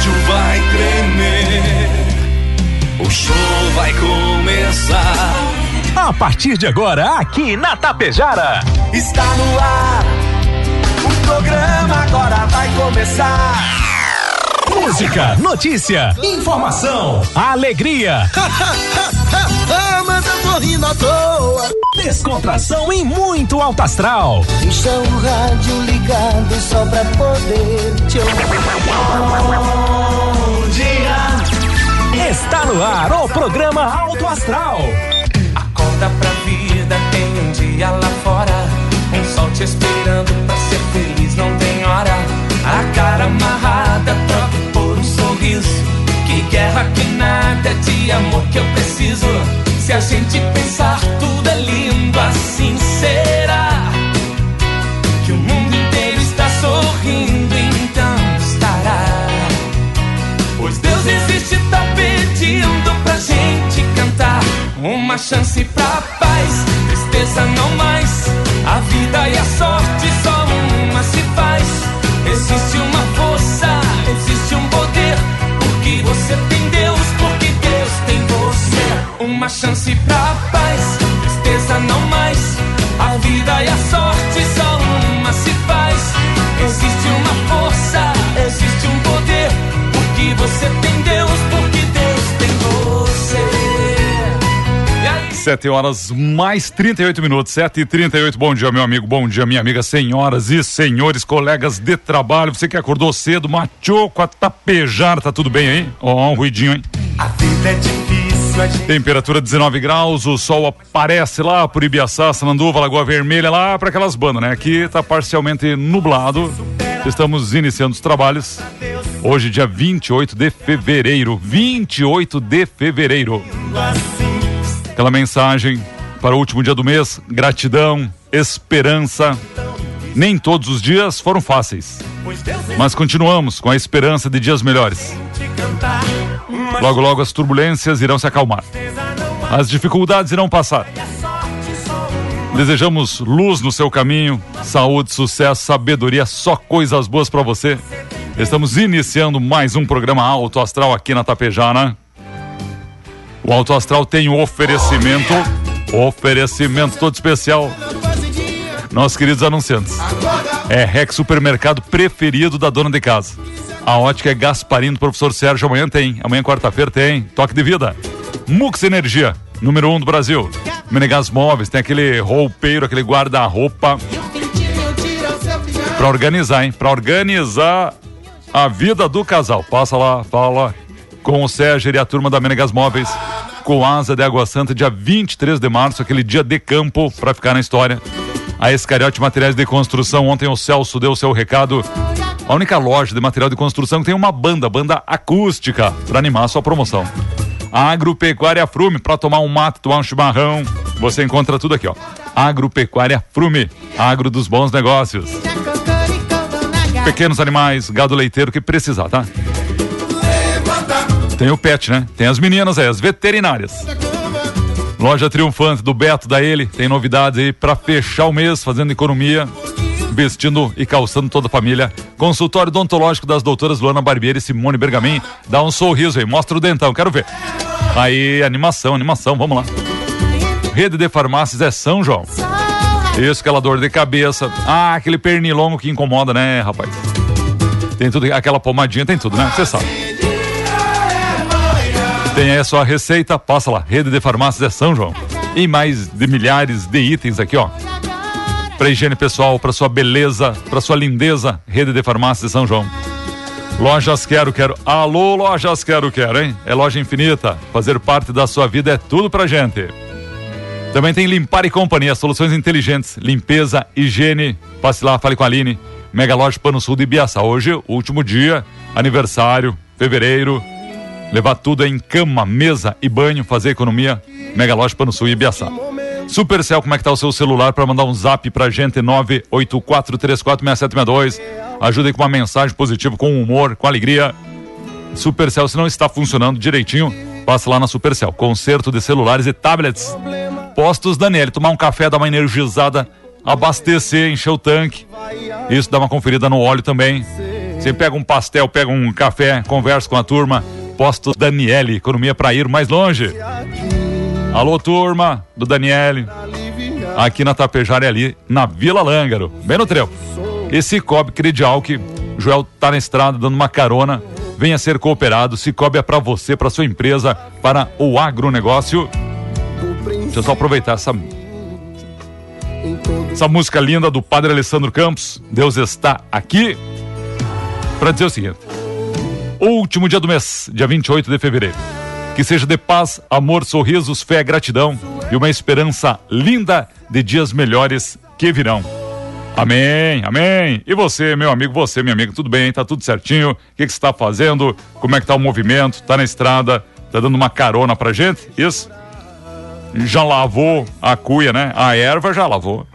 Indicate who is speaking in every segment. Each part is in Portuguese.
Speaker 1: prédio vai tremer. O show vai começar.
Speaker 2: A partir de agora, aqui na Tapejara.
Speaker 1: Está no ar. O programa agora vai começar.
Speaker 2: Música, notícia, informação, alegria.
Speaker 3: ah, mas eu tô rindo à toa.
Speaker 2: Descontração e muito alto astral.
Speaker 3: Deixa o rádio ligado só pra poder te ouvir.
Speaker 2: Bom dia. Está no ar o programa Alto Astral.
Speaker 4: Acorda pra vida, tem um dia lá fora. Um sol te esperando pra ser feliz, não tem hora. A cara amarrada, sorriso. Que guerra, que nada de amor que eu preciso. Se a gente pensar tudo é lindo, assim será. Que o mundo inteiro está sorrindo, então estará. Pois Deus existe, tá pedindo pra gente cantar. Uma chance pra paz, tristeza não mais. A vida e a sorte só uma se faz. Existe uma força, existe um Uma chance pra paz, tristeza não mais. A vida e a sorte só uma se faz. Existe uma força, existe um poder. Porque você tem Deus, porque Deus tem você. E aí?
Speaker 5: 7 horas mais 38 minutos, 7 e 38 Bom dia, meu amigo. Bom dia, minha amiga. Senhoras e senhores, colegas de trabalho. Você que acordou cedo, machoco, a tapejar, tá tudo bem aí? Ó, um ruidinho, hein?
Speaker 4: A vida é difícil,
Speaker 5: Temperatura 19 graus, o sol aparece lá por Ibiaçá, Sananduva, Lagoa Vermelha, lá para aquelas bandas, né? Aqui tá parcialmente nublado. Estamos iniciando os trabalhos. Hoje, dia 28 de fevereiro. 28 de fevereiro. Aquela mensagem para o último dia do mês: gratidão, esperança. Nem todos os dias foram fáceis, mas continuamos com a esperança de dias melhores. Logo, logo as turbulências irão se acalmar. As dificuldades irão passar. Desejamos luz no seu caminho, saúde, sucesso, sabedoria, só coisas boas para você. Estamos iniciando mais um programa Alto Astral aqui na Tapejara. O Alto Astral tem um oferecimento, oferecimento todo especial. Nossos queridos anunciantes. É Rex Supermercado preferido da dona de casa. A ótica é Gasparino, professor Sérgio. Amanhã tem. Amanhã, quarta-feira, tem. Toque de vida. Mux Energia, número um do Brasil. Menegas Móveis, tem aquele roupeiro, aquele guarda-roupa. Pra organizar, hein? Pra organizar a vida do casal. Passa lá, fala com o Sérgio e a turma da Menegas Móveis. Com asa de Água Santa, dia 23 de março, aquele dia de campo pra ficar na história. A Escariote Materiais de Construção, ontem o Celso deu seu recado. A única loja de material de construção que tem uma banda, banda acústica, para animar a sua promoção. A Agropecuária Frume, para tomar um mato, tomar um chimarrão. Você encontra tudo aqui, ó. Agropecuária Frume, agro dos bons negócios. Pequenos animais, gado leiteiro que precisar, tá? Tem o pet, né? Tem as meninas aí, as veterinárias. Loja Triunfante do Beto, da Ele, tem novidades aí para fechar o mês, fazendo economia, vestindo e calçando toda a família. Consultório odontológico das doutoras Luana Barbieri e Simone Bergamin. Dá um sorriso aí, mostra o dentão, quero ver. Aí, animação, animação, vamos lá. Rede de farmácias é São João. Isso, aquela dor de cabeça. Ah, aquele pernilongo que incomoda, né, rapaz? Tem tudo, aquela pomadinha, tem tudo, né? Você sabe. Tem aí a sua receita, passa lá. Rede de farmácias é São João. E mais de milhares de itens aqui, ó. Para higiene pessoal, para sua beleza, para sua lindeza, Rede de farmácias de São João. Lojas Quero Quero. Alô, Lojas Quero Quero, hein? É loja infinita. Fazer parte da sua vida é tudo pra gente. Também tem Limpar e Companhia, soluções inteligentes, limpeza, higiene. Passe lá, fale com a Aline. Mega Loja Pano Sul de Ibiaçá. Hoje, último dia, aniversário, fevereiro. Levar tudo em cama, mesa e banho, fazer economia. Mega Loja Pano Sul e Ibiaçá. Supercell, como é que tá o seu celular para mandar um zap pra gente 984346762. Ajuda aí com uma mensagem positiva, com humor, com alegria. Supercell, se não está funcionando direitinho, passa lá na Supercell. Conserto de celulares e tablets. Postos Daniele, tomar um café, dar uma energizada, abastecer, encher o tanque. Isso, dá uma conferida no óleo também. Você pega um pastel, pega um café, conversa com a turma. Posto Daniele, economia para ir mais longe. Alô, turma do Daniele. Aqui na Tapejara ali, na Vila Lângaro, bem no trevo. Esse Cicobi Credial que Joel tá na estrada dando uma carona. Venha ser cooperado. Cicobi é para você, para sua empresa, para o agronegócio. Deixa eu só aproveitar essa essa música linda do Padre Alessandro Campos, Deus está aqui, para dizer o seguinte: último dia do mês, dia 28 de fevereiro. Que seja de paz, amor, sorrisos, fé, gratidão e uma esperança linda de dias melhores que virão. Amém, amém. E você, meu amigo, você, minha amiga, tudo bem? Tá tudo certinho? O que, você está fazendo? Como é que tá o movimento? Tá na estrada? Tá dando uma carona pra gente? Isso? Já lavou a cuia, né? A erva já lavou.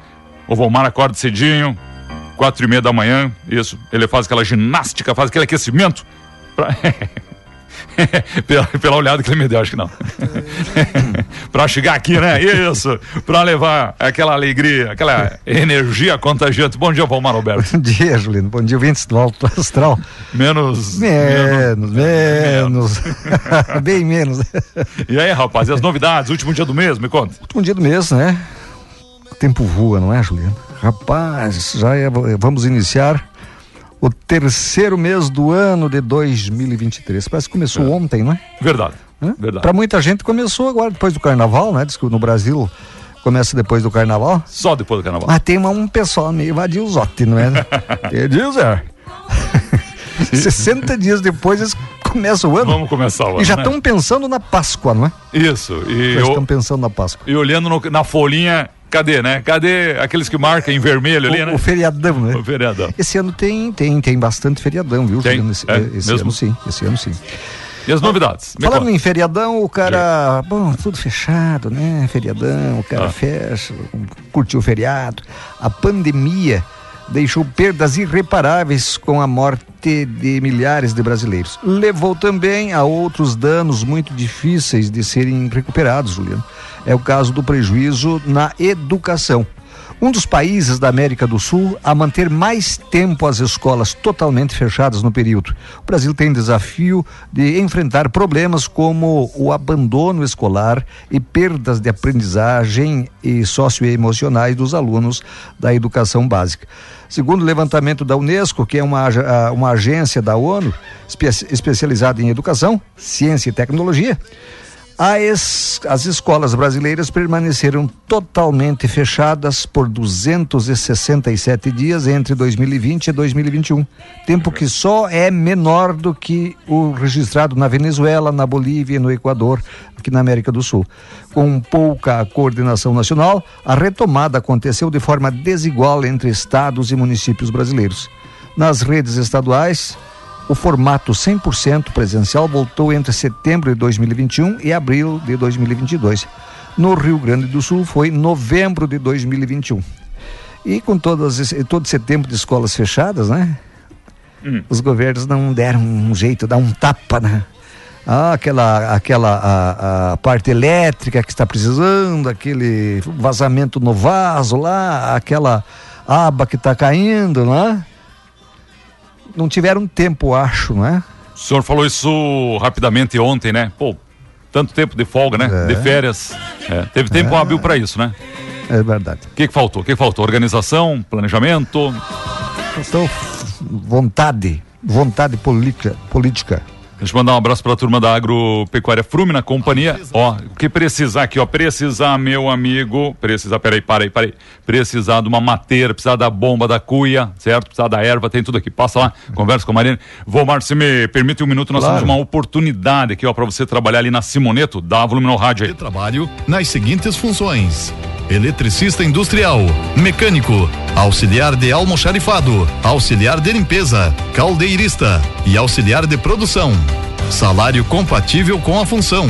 Speaker 5: O Volmar acorda cedinho, quatro e meia da manhã, isso. Ele faz aquela ginástica, faz aquele aquecimento. Pra... pela, pela olhada que ele me deu, acho que não. para chegar aqui, né? Isso, para levar aquela alegria, aquela energia contagiante. Bom dia, Valmar Alberto.
Speaker 6: Bom dia, Juliano. Bom dia, ouvintes do Alto Astral.
Speaker 5: Menos.
Speaker 6: Menos, menos. Bem menos.
Speaker 5: E aí, rapaz, e as novidades? Último dia do mês, me conta.
Speaker 6: Último dia do mês, né? O tempo voa, não é, Juliano? Rapaz, já é, vamos iniciar o terceiro mês do ano de 2023. Parece que começou é. ontem, não é?
Speaker 5: Verdade. É? Verdade.
Speaker 6: Para muita gente começou agora, depois do carnaval, né? Diz que no Brasil começa depois do carnaval.
Speaker 5: Só depois do carnaval.
Speaker 6: Mas tem um pessoal meio vadilzote, não é? Dizer. 60 dias depois eles começam o ano.
Speaker 5: Vamos começar o ano.
Speaker 6: E já estão né? pensando na Páscoa, não é?
Speaker 5: Isso.
Speaker 6: E estão pensando na Páscoa.
Speaker 5: E olhando no, na folhinha Cadê, né? Cadê aqueles que marcam em vermelho ali,
Speaker 6: o,
Speaker 5: né?
Speaker 6: O feriadão, né?
Speaker 5: O feriadão.
Speaker 6: Esse ano tem, tem, tem bastante feriadão, viu,
Speaker 5: tem?
Speaker 6: Esse,
Speaker 5: é,
Speaker 6: esse ano sim, esse ano sim.
Speaker 5: E as novidades?
Speaker 6: Falando conta. em feriadão, o cara, bom, tudo fechado, né? Feriadão, o cara ah. fecha, curtiu o feriado. A pandemia deixou perdas irreparáveis com a morte de milhares de brasileiros. Levou também a outros danos muito difíceis de serem recuperados, Juliano. É o caso do prejuízo na educação um dos países da América do Sul a manter mais tempo as escolas totalmente fechadas no período. O Brasil tem desafio de enfrentar problemas como o abandono escolar e perdas de aprendizagem e socioemocionais dos alunos da educação básica. Segundo o levantamento da Unesco, que é uma, uma agência da ONU espe especializada em educação, ciência e tecnologia, as, as escolas brasileiras permaneceram totalmente fechadas por 267 dias entre 2020 e 2021, tempo que só é menor do que o registrado na Venezuela, na Bolívia e no Equador, aqui na América do Sul. Com pouca coordenação nacional, a retomada aconteceu de forma desigual entre estados e municípios brasileiros. Nas redes estaduais, o formato 100% presencial voltou entre setembro de 2021 e abril de 2022. No Rio Grande do Sul foi novembro de 2021. E com todas, todo esse tempo de escolas fechadas, né? Hum. Os governos não deram um jeito, dar um tapa, né? Ah, aquela, aquela a, a, parte elétrica que está precisando, aquele vazamento no vaso lá, aquela aba que está caindo, né? Não tiveram tempo, acho, né?
Speaker 5: O senhor falou isso rapidamente ontem, né? Pô, tanto tempo de folga, né? É. De férias. É. Teve tempo é. hábil para isso, né?
Speaker 6: É verdade.
Speaker 5: O que, que faltou? O que, que faltou? Organização, planejamento?
Speaker 6: Faltou vontade, vontade política. política.
Speaker 5: Deixa eu mandar um abraço para a turma da Agropecuária Frume na companhia. Ó, o que precisar aqui, ó, precisar, meu amigo, precisar, peraí, parei, parei, precisar de uma mateira, precisar da bomba da cuia, certo? Precisar da erva, tem tudo aqui. Passa lá, conversa com a Marina. Vomar, se me permite um minuto, nós claro. temos uma oportunidade aqui, ó, para você trabalhar ali na Simoneto, dá volume no rádio aí.
Speaker 7: Eu trabalho nas seguintes funções eletricista industrial, mecânico, auxiliar de almoxarifado, auxiliar de limpeza, caldeirista e auxiliar de produção. Salário compatível com a função.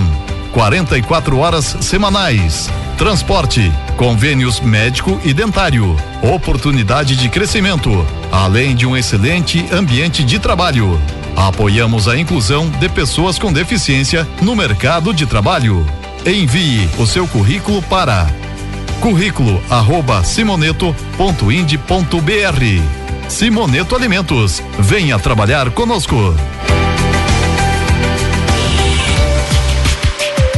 Speaker 7: 44 horas semanais. Transporte, convênios médico e dentário, oportunidade de crescimento, além de um excelente ambiente de trabalho. Apoiamos a inclusão de pessoas com deficiência no mercado de trabalho. Envie o seu currículo para currículo arroba simoneto.ind.br Simoneto Alimentos. Venha trabalhar conosco.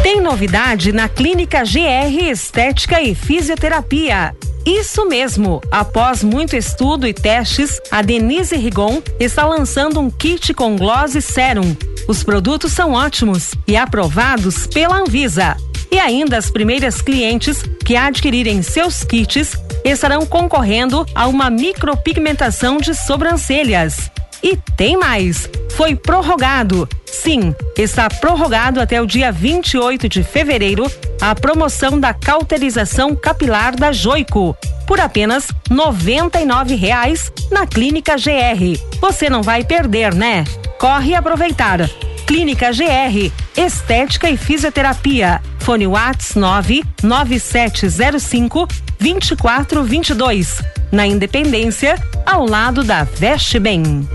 Speaker 8: Tem novidade na Clínica GR Estética e Fisioterapia. Isso mesmo! Após muito estudo e testes, a Denise Rigon está lançando um kit com Gloss Serum. Os produtos são ótimos e aprovados pela Anvisa. E ainda as primeiras clientes que adquirirem seus kits estarão concorrendo a uma micropigmentação de sobrancelhas. E tem mais! Foi prorrogado. Sim, está prorrogado até o dia 28 de fevereiro a promoção da cauterização capilar da Joico por apenas R$ 99,00 na Clínica GR. Você não vai perder, né? Corre aproveitar. Clínica GR, Estética e Fisioterapia. Fone Whats 99705 2422. Na Independência, ao lado da Veste Bem.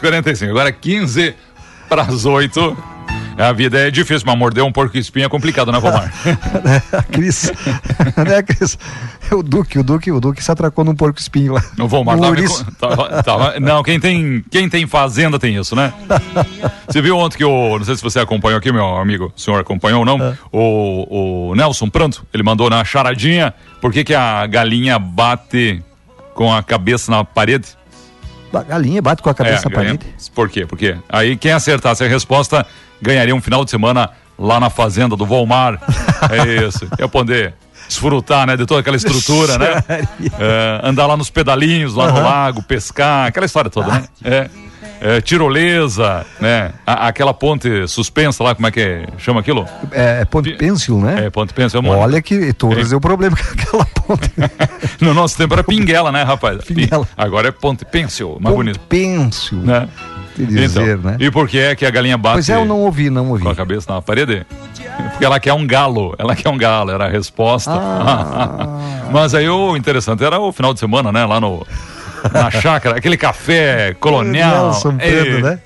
Speaker 5: Quarenta e cinco, agora 15 para as 8. A vida é difícil, mas morder um porco espinho é complicado, né, Vomar?
Speaker 6: a Cris, né, Cris? O Duque, o Duque, o Duque se atracou num porco espinho lá.
Speaker 5: O Vomar tava, tava- tava- Não, quem tem, quem tem fazenda tem isso, né? Você viu ontem que o. Não sei se você acompanhou aqui, meu amigo, o senhor acompanhou ou não? O, o Nelson Pranto, ele mandou na charadinha por que, que a galinha bate com a cabeça na parede?
Speaker 6: A galinha bate com a cabeça
Speaker 5: É,
Speaker 6: na parede.
Speaker 5: Por quê? Porque aí quem acertasse a resposta ganharia um final de semana lá na fazenda do Volmar. é isso. Ia poder desfrutar, né, de toda aquela estrutura, né? É, andar lá nos pedalinhos, lá no lago, pescar, aquela história toda, né? É. É, tirolesa, né? A- aquela ponte suspensa lá, como é que chama aquilo?
Speaker 6: É, é ponte pêncil, né?
Speaker 5: É, ponte pensa. É uma...
Speaker 6: Olha que Torres é o problema com aquela ponte.
Speaker 5: No nosso tempo era pinguela, né, rapaz?
Speaker 6: Pinguela.
Speaker 5: Agora é ponte pêncil, mais bonito.
Speaker 6: Pêncil.
Speaker 5: Né?
Speaker 6: Dizer,
Speaker 5: Então,
Speaker 6: né?
Speaker 5: E por que é que a galinha bate
Speaker 6: Pois é, eu não ouvi, não ouvi.
Speaker 5: com a cabeça na parede? Porque ela quer um galo, ela quer um galo, era a resposta.
Speaker 6: Ah.
Speaker 5: Mas aí o interessante era o final de semana, né? Lá no, na chácara, aquele café colonial.
Speaker 6: Nelson
Speaker 5: Ei,
Speaker 6: Fredo, né?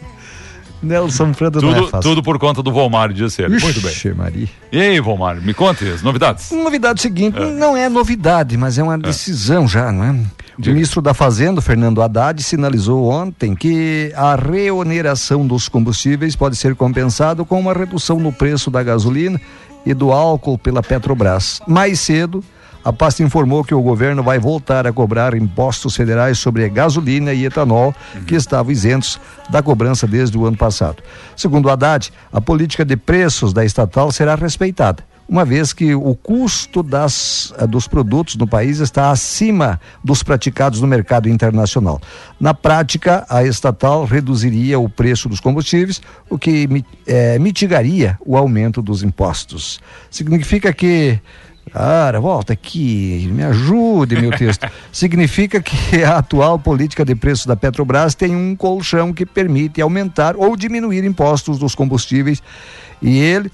Speaker 6: Nelson não é
Speaker 5: Tudo,
Speaker 6: fácil.
Speaker 5: tudo por conta do Volmar, disse ele. Muito bem.
Speaker 6: Maria.
Speaker 5: E aí, Volmar, me conte as novidades.
Speaker 6: Novidade seguinte, não é novidade, mas é uma decisão já, não é? O
Speaker 5: Diga.
Speaker 6: ministro da Fazenda, Fernando Haddad, sinalizou ontem que a reoneração dos combustíveis pode ser compensado com uma redução no preço da gasolina e do álcool pela Petrobras. Mais cedo, a pasta informou que o governo vai voltar a cobrar impostos federais sobre gasolina e etanol, que estavam isentos da cobrança desde o ano passado. Segundo Haddad, a política de preços da estatal será respeitada uma vez que o custo das, eh, dos produtos no país está acima dos praticados no mercado internacional. Na prática, a estatal reduziria o preço dos combustíveis, o que eh, mitigaria o aumento dos impostos. Significa que. Cara, volta aqui, me ajude, meu texto. Significa que a atual política de preços da Petrobras tem um colchão que permite aumentar ou diminuir impostos dos combustíveis e ele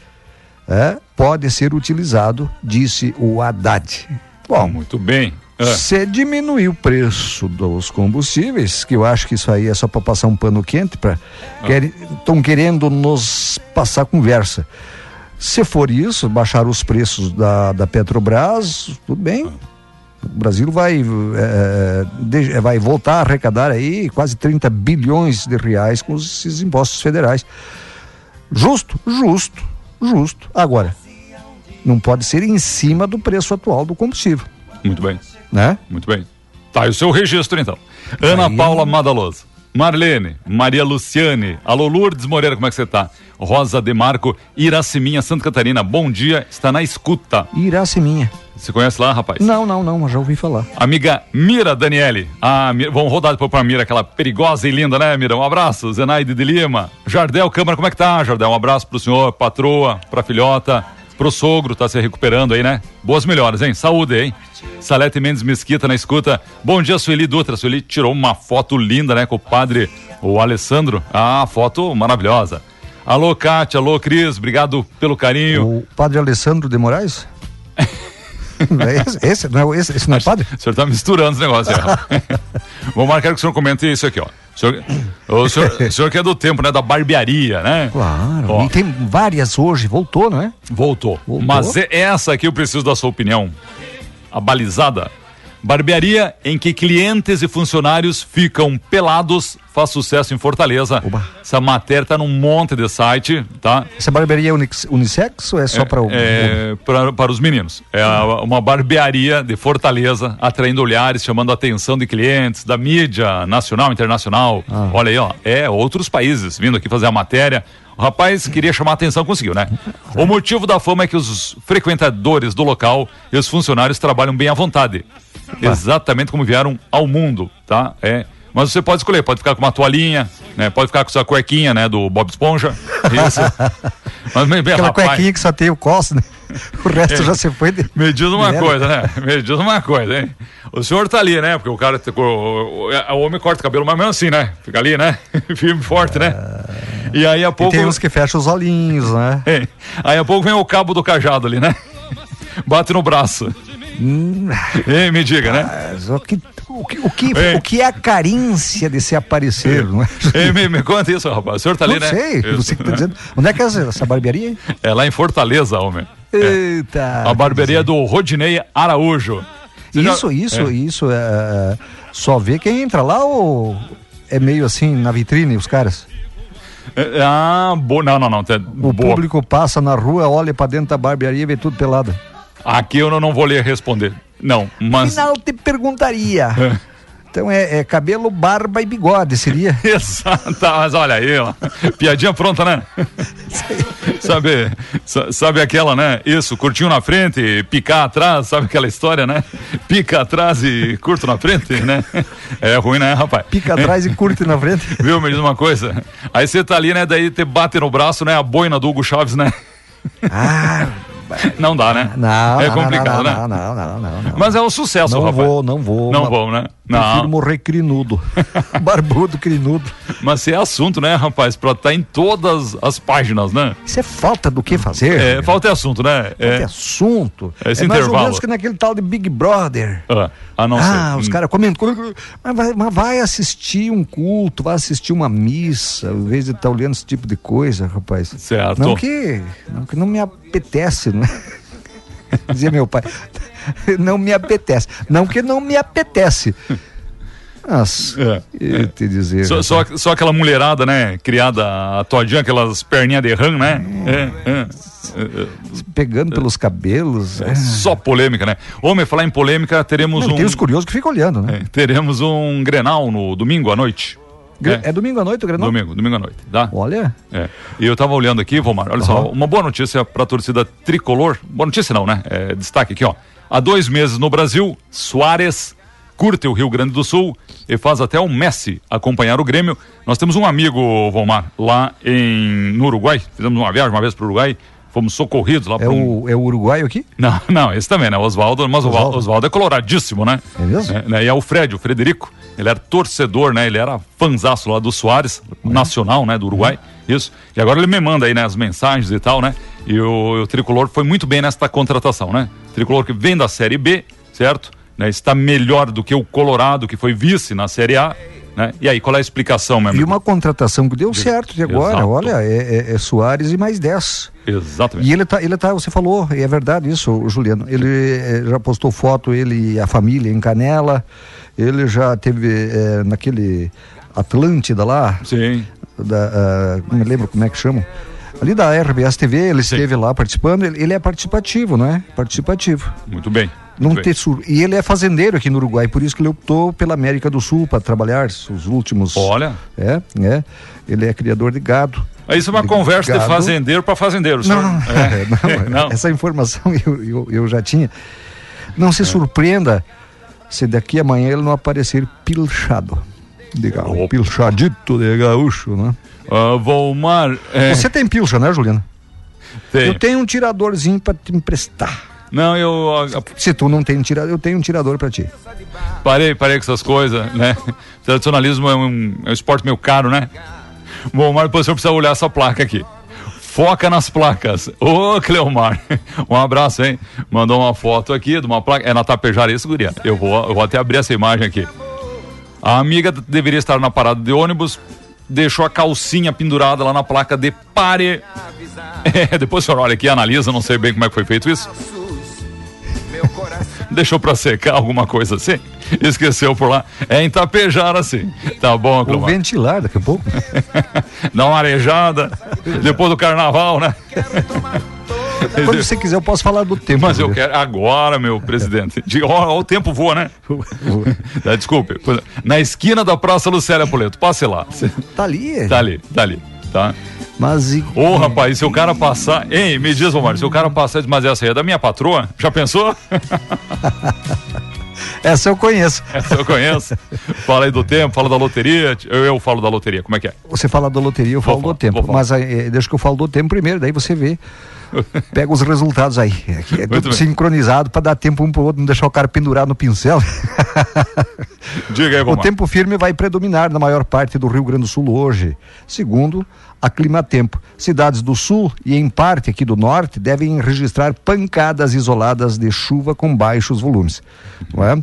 Speaker 6: é, pode ser utilizado, disse o Haddad. Bom,
Speaker 5: Muito bem. Ah,
Speaker 6: se diminuir o preço dos combustíveis, que eu acho que isso aí é só para passar um pano quente, para estão querendo nos passar conversa. Se for isso, baixar os preços da, da Petrobras, tudo bem. O Brasil vai, eh, de- vai voltar a arrecadar aí quase 30 bilhões de reais com esses impostos federais. Justo, justo, justo. Agora, não pode ser em cima do preço atual do combustível,
Speaker 5: muito bem.
Speaker 6: né?
Speaker 5: Muito bem. Tá, e o seu registro então. Ana
Speaker 6: Aí-
Speaker 5: Paula Madaloso. Marlene, Maria Luciane, alô Lourdes Moreira, como é que você tá? Rosa Demarco, Iraciminha, Santa Catarina, bom dia, está na escuta.
Speaker 6: Iraceminha.
Speaker 5: Você conhece lá, rapaz?
Speaker 6: Não, não, não, mas já ouvi falar.
Speaker 5: Amiga Mira Daniele. Ah, vamos rodar depois pra Mira, aquela perigosa e linda, né, Mira? Um abraço. Zenaide de Lima. Jardel Câmara, como é que tá, Jardel? Um abraço pro senhor, patroa, pra filhota, pro sogro, tá se recuperando aí, né? Boas melhoras, hein? Saúde, hein? Salete Mendes Mesquita na escuta. Bom dia, Sueli Dutra. Sueli tirou uma foto linda, né, com o padre, o Alessandro. Ah, foto maravilhosa. Alô, Kátia, alô, Cris, obrigado pelo carinho.
Speaker 6: O padre Alessandro de Moraes? esse, esse, não é, esse, esse não é padre?
Speaker 5: O senhor está misturando os negócios. Vou marcar que o senhor comente isso aqui, ó. O senhor, o senhor, o senhor que é do tempo, né? Da barbearia, né?
Speaker 6: Claro.
Speaker 5: Ó.
Speaker 6: Tem várias hoje, voltou, não é?
Speaker 5: Voltou.
Speaker 6: Voltou.
Speaker 5: Mas é essa aqui eu preciso da sua opinião. A balizada. Barbearia em que clientes e funcionários ficam pelados faz sucesso em Fortaleza.
Speaker 6: Oba.
Speaker 5: Essa matéria tá num monte de site, tá?
Speaker 6: Essa barbearia é unissex ou é só para o.
Speaker 5: É, pra- para os meninos. É uma barbearia de Fortaleza, atraindo olhares, chamando a atenção de clientes, da mídia nacional, internacional.
Speaker 6: Ah.
Speaker 5: Olha aí, ó. É, outros países vindo aqui fazer a matéria. O rapaz queria chamar a atenção, conseguiu, né? O motivo da fama é que os frequentadores do local e os funcionários trabalham bem à vontade. Exatamente como vieram ao mundo, tá? É. Mas você pode escolher, pode ficar com uma toalhinha, né? Pode ficar com sua cuequinha, né? Do Bob Esponja. Isso. Mas, bem,
Speaker 6: Aquela
Speaker 5: rapaz,
Speaker 6: cuequinha que só tem o cos, né? O resto já se foi. De...
Speaker 5: me diz uma coisa, né? Me diz uma coisa, hein? O senhor tá ali, né? Porque o cara, o, o, o homem corta o cabelo, mas mesmo assim, né? Fica ali, né? Firme e forte, né? E aí a
Speaker 6: E
Speaker 5: pouco.
Speaker 6: tem uns que fecham os olhinhos, né?
Speaker 5: É. Aí a pouco vem o cabo do cajado ali, né? Bate no braço.
Speaker 6: Hum,
Speaker 5: Ei, me diga, né?
Speaker 6: o que, o que, o que,
Speaker 5: Ei.
Speaker 6: o que é a carência desse aparecer, não é?
Speaker 5: Ei, me, me conta isso, rapaz. O senhor tá ali,
Speaker 6: Não
Speaker 5: né?
Speaker 6: sei,
Speaker 5: Isso.
Speaker 6: você que tá dizendo. Onde é que é essa, barbearia?
Speaker 5: É lá em Fortaleza, homem.
Speaker 6: Eita.
Speaker 5: A barbearia do Rodinei Araújo. Você já-
Speaker 6: Isso, isso,
Speaker 5: É.
Speaker 6: isso. É, só vê quem entra lá ou é meio assim na vitrine os caras?
Speaker 5: É, Ah, boa. Não, não, não.
Speaker 6: O
Speaker 5: boa.
Speaker 6: público passa na rua, olha pra dentro da barbearia e vê tudo pelado.
Speaker 5: Aqui eu não, não vou ler responder. Não, mas.
Speaker 6: Afinal, te perguntaria.
Speaker 5: É.
Speaker 6: Então é, é cabelo, barba e bigode, seria?
Speaker 5: Exato, mas olha aí, ó. Piadinha pronta, né? sabe, sa- sabe aquela, né? Isso, curtinho na frente, picar atrás, sabe aquela história, né? Pica atrás e curto na frente, né? É ruim, né, rapaz?
Speaker 6: Pica atrás e curte na frente.
Speaker 5: Viu, me diz uma coisa. Aí você tá ali, né? Daí te bate no braço, né? A boina do Hugo Chaves, né?
Speaker 6: Ah,
Speaker 5: Não dá, né?
Speaker 6: não,
Speaker 5: É
Speaker 6: não,
Speaker 5: complicado,
Speaker 6: não,
Speaker 5: né?
Speaker 6: não, não, não, não, não.
Speaker 5: Mas é um sucesso,
Speaker 6: Não
Speaker 5: rapaz.
Speaker 6: vou, não vou.
Speaker 5: Não
Speaker 6: mas
Speaker 5: vou, né?
Speaker 6: Prefiro
Speaker 5: Não.
Speaker 6: morrer crinudo. Barbudo crinudo.
Speaker 5: Mas é assunto, né, rapaz? Pra estar em todas as páginas, né?
Speaker 6: Isso é falta do que fazer.
Speaker 5: É, falta é assunto, né?
Speaker 6: Falta
Speaker 5: É.
Speaker 6: assunto.
Speaker 5: Esse
Speaker 6: é mais ou
Speaker 5: intervalo.
Speaker 6: menos que naquele tal de Big Brother.
Speaker 5: Ah, a não
Speaker 6: Ah,
Speaker 5: ser.
Speaker 6: os
Speaker 5: Hum.
Speaker 6: caras comentam. Mas vai, mas vai assistir um culto, vai assistir uma missa, ao invés de estar olhando esse tipo de coisa, rapaz.
Speaker 5: Certo.
Speaker 6: Não que não, que não me apetece, né? Dizia meu pai. Não me apetece. Não que não me apetece. Mas,
Speaker 5: É,
Speaker 6: eu te dizer.
Speaker 5: Só, só, só aquela mulherada, né? Criada a todinha, aquelas perninhas de rã, né? É, é. É,
Speaker 6: pegando pelos cabelos.
Speaker 5: é,
Speaker 6: é.
Speaker 5: só polêmica, né? Homem, falar em polêmica, teremos
Speaker 6: Não,
Speaker 5: um.
Speaker 6: Tem os curiosos que ficam olhando, né?
Speaker 5: é, teremos um Grenal no domingo à noite.
Speaker 6: Gre- É, domingo à noite o Grenal?
Speaker 5: Domingo, domingo à noite, tá?
Speaker 6: Olha.
Speaker 5: É. E eu tava olhando aqui, Vomar, olha só,
Speaker 6: Aham.
Speaker 5: uma boa notícia pra torcida tricolor. Boa notícia não, né? É, destaque aqui, ó. Há dois meses no Brasil, Soares curte o Rio Grande do Sul e faz até o Messi acompanhar o Grêmio. Nós temos um amigo, Vomar, lá em, no Uruguai. Fizemos uma viagem uma vez pro Uruguai. Fomos socorridos lá
Speaker 6: É
Speaker 5: um...
Speaker 6: o, é o uruguaio aqui?
Speaker 5: Não, não, esse também, né? Oswaldo, mas o Oswaldo,
Speaker 6: Oswaldo.
Speaker 5: É coloradíssimo, né?
Speaker 6: É mesmo?
Speaker 5: É, né? E é o Fred, o Frederico, ele era torcedor, né? Ele era fanzaço lá do Soares,
Speaker 6: Uhum.
Speaker 5: nacional, né? Do Uruguai, isso. E agora ele me manda aí, né? As mensagens e tal, né? E o, o Tricolor foi muito bem nesta contratação, né? Tricolor que vem da Série B, certo? Né? Está melhor do que o Colorado, que foi vice na Série A, né? E aí, qual é a explicação, meu
Speaker 6: E
Speaker 5: amigo?
Speaker 6: uma contratação que deu certo de agora.
Speaker 5: Exato.
Speaker 6: Olha, é, é- é Soares e mais 10.
Speaker 5: Exatamente.
Speaker 6: E ele tá, ele tá, você falou, e é verdade isso, Juliano. Ele eh, já postou foto, ele e a família em Canela. Ele já teve eh, naquele Atlântida lá,
Speaker 5: Sim.
Speaker 6: da, ah, não me lembro como é que chama. Ali da RBS TV, ele
Speaker 5: Sim.
Speaker 6: esteve lá participando. Ele, ele é participativo, não é? Participativo.
Speaker 5: Muito bem.
Speaker 6: Não ter sur... E ele é fazendeiro aqui no Uruguai, por isso que ele optou pela América do Sul para trabalhar os últimos.
Speaker 5: Olha.
Speaker 6: É, é. Ele é criador de gado.
Speaker 5: Isso é uma
Speaker 6: de
Speaker 5: conversa de
Speaker 6: gado.
Speaker 5: fazendeiro para fazendeiro, senhor.
Speaker 6: Não,
Speaker 5: É.
Speaker 6: não,
Speaker 5: Não.
Speaker 6: essa informação eu, eu, eu já tinha. Não se surpreenda se daqui amanhã ele não aparecer pilchado. De gaúcho, pilchadito de gaúcho, né?
Speaker 5: Ah, Volmar. é,
Speaker 6: Você tem pilcha, né, Juliano?
Speaker 5: tem.
Speaker 6: Eu tenho um tiradorzinho para te emprestar.
Speaker 5: Não, eu
Speaker 6: Se tu não tem tirador, eu tenho um tirador para ti.
Speaker 5: parei, parei com essas coisas, né? Tradicionalismo é um, é um esporte meio caro, né? Bom, mas depois o senhor precisa olhar essa placa aqui. Foca nas placas. Ô, Cleomar, um abraço, hein? Mandou uma foto aqui de uma placa. É na Tapejara isso, guria? Eu vou, eu vou até abrir essa imagem aqui. A amiga deveria estar na parada de ônibus, deixou a calcinha pendurada lá na placa de pare. É, depois o senhor olha aqui, analisa, não sei bem como é que foi feito isso. Deixou pra secar alguma coisa assim? Esqueceu por lá. É em Tapejara, assim. Tá bom,
Speaker 6: Ou
Speaker 5: Cleomar.
Speaker 6: ventilar daqui a pouco.
Speaker 5: Dá uma arejada. Depois do carnaval, né?
Speaker 6: Quando você quiser, eu posso falar do tempo.
Speaker 5: Mas eu quero agora, meu presidente. De, ó, ó, o tempo voa, né? Tá, Desculpe. Na esquina da Praça Lucélia Poleto. Passe lá.
Speaker 6: Tá ali.
Speaker 5: Tá ali, tá ali. Tá?
Speaker 6: Mas e...
Speaker 5: Ô, rapaz, se o cara passar. Ei, me diz, Omar, se o cara passar mas essa aí é da minha patroa? Já pensou?
Speaker 6: essa eu conheço.
Speaker 5: Essa eu conheço. Fala aí do tempo, fala da loteria. Eu, eu falo da loteria, como é que é?
Speaker 6: Você fala da loteria, eu falo do tempo. Mas eh, deixa que eu falo do tempo primeiro, daí você vê. Pega os resultados aí. Aqui é
Speaker 5: Muito
Speaker 6: tudo
Speaker 5: bem.
Speaker 6: sincronizado para dar tempo um pro outro, não deixar o cara pendurado no pincel.
Speaker 5: Diga aí,
Speaker 6: O
Speaker 5: Omar.
Speaker 6: tempo firme vai predominar na maior parte do Rio Grande do Sul hoje, segundo a Climatempo. Cidades do sul e em parte aqui do norte devem registrar pancadas isoladas de chuva com baixos volumes. Não é?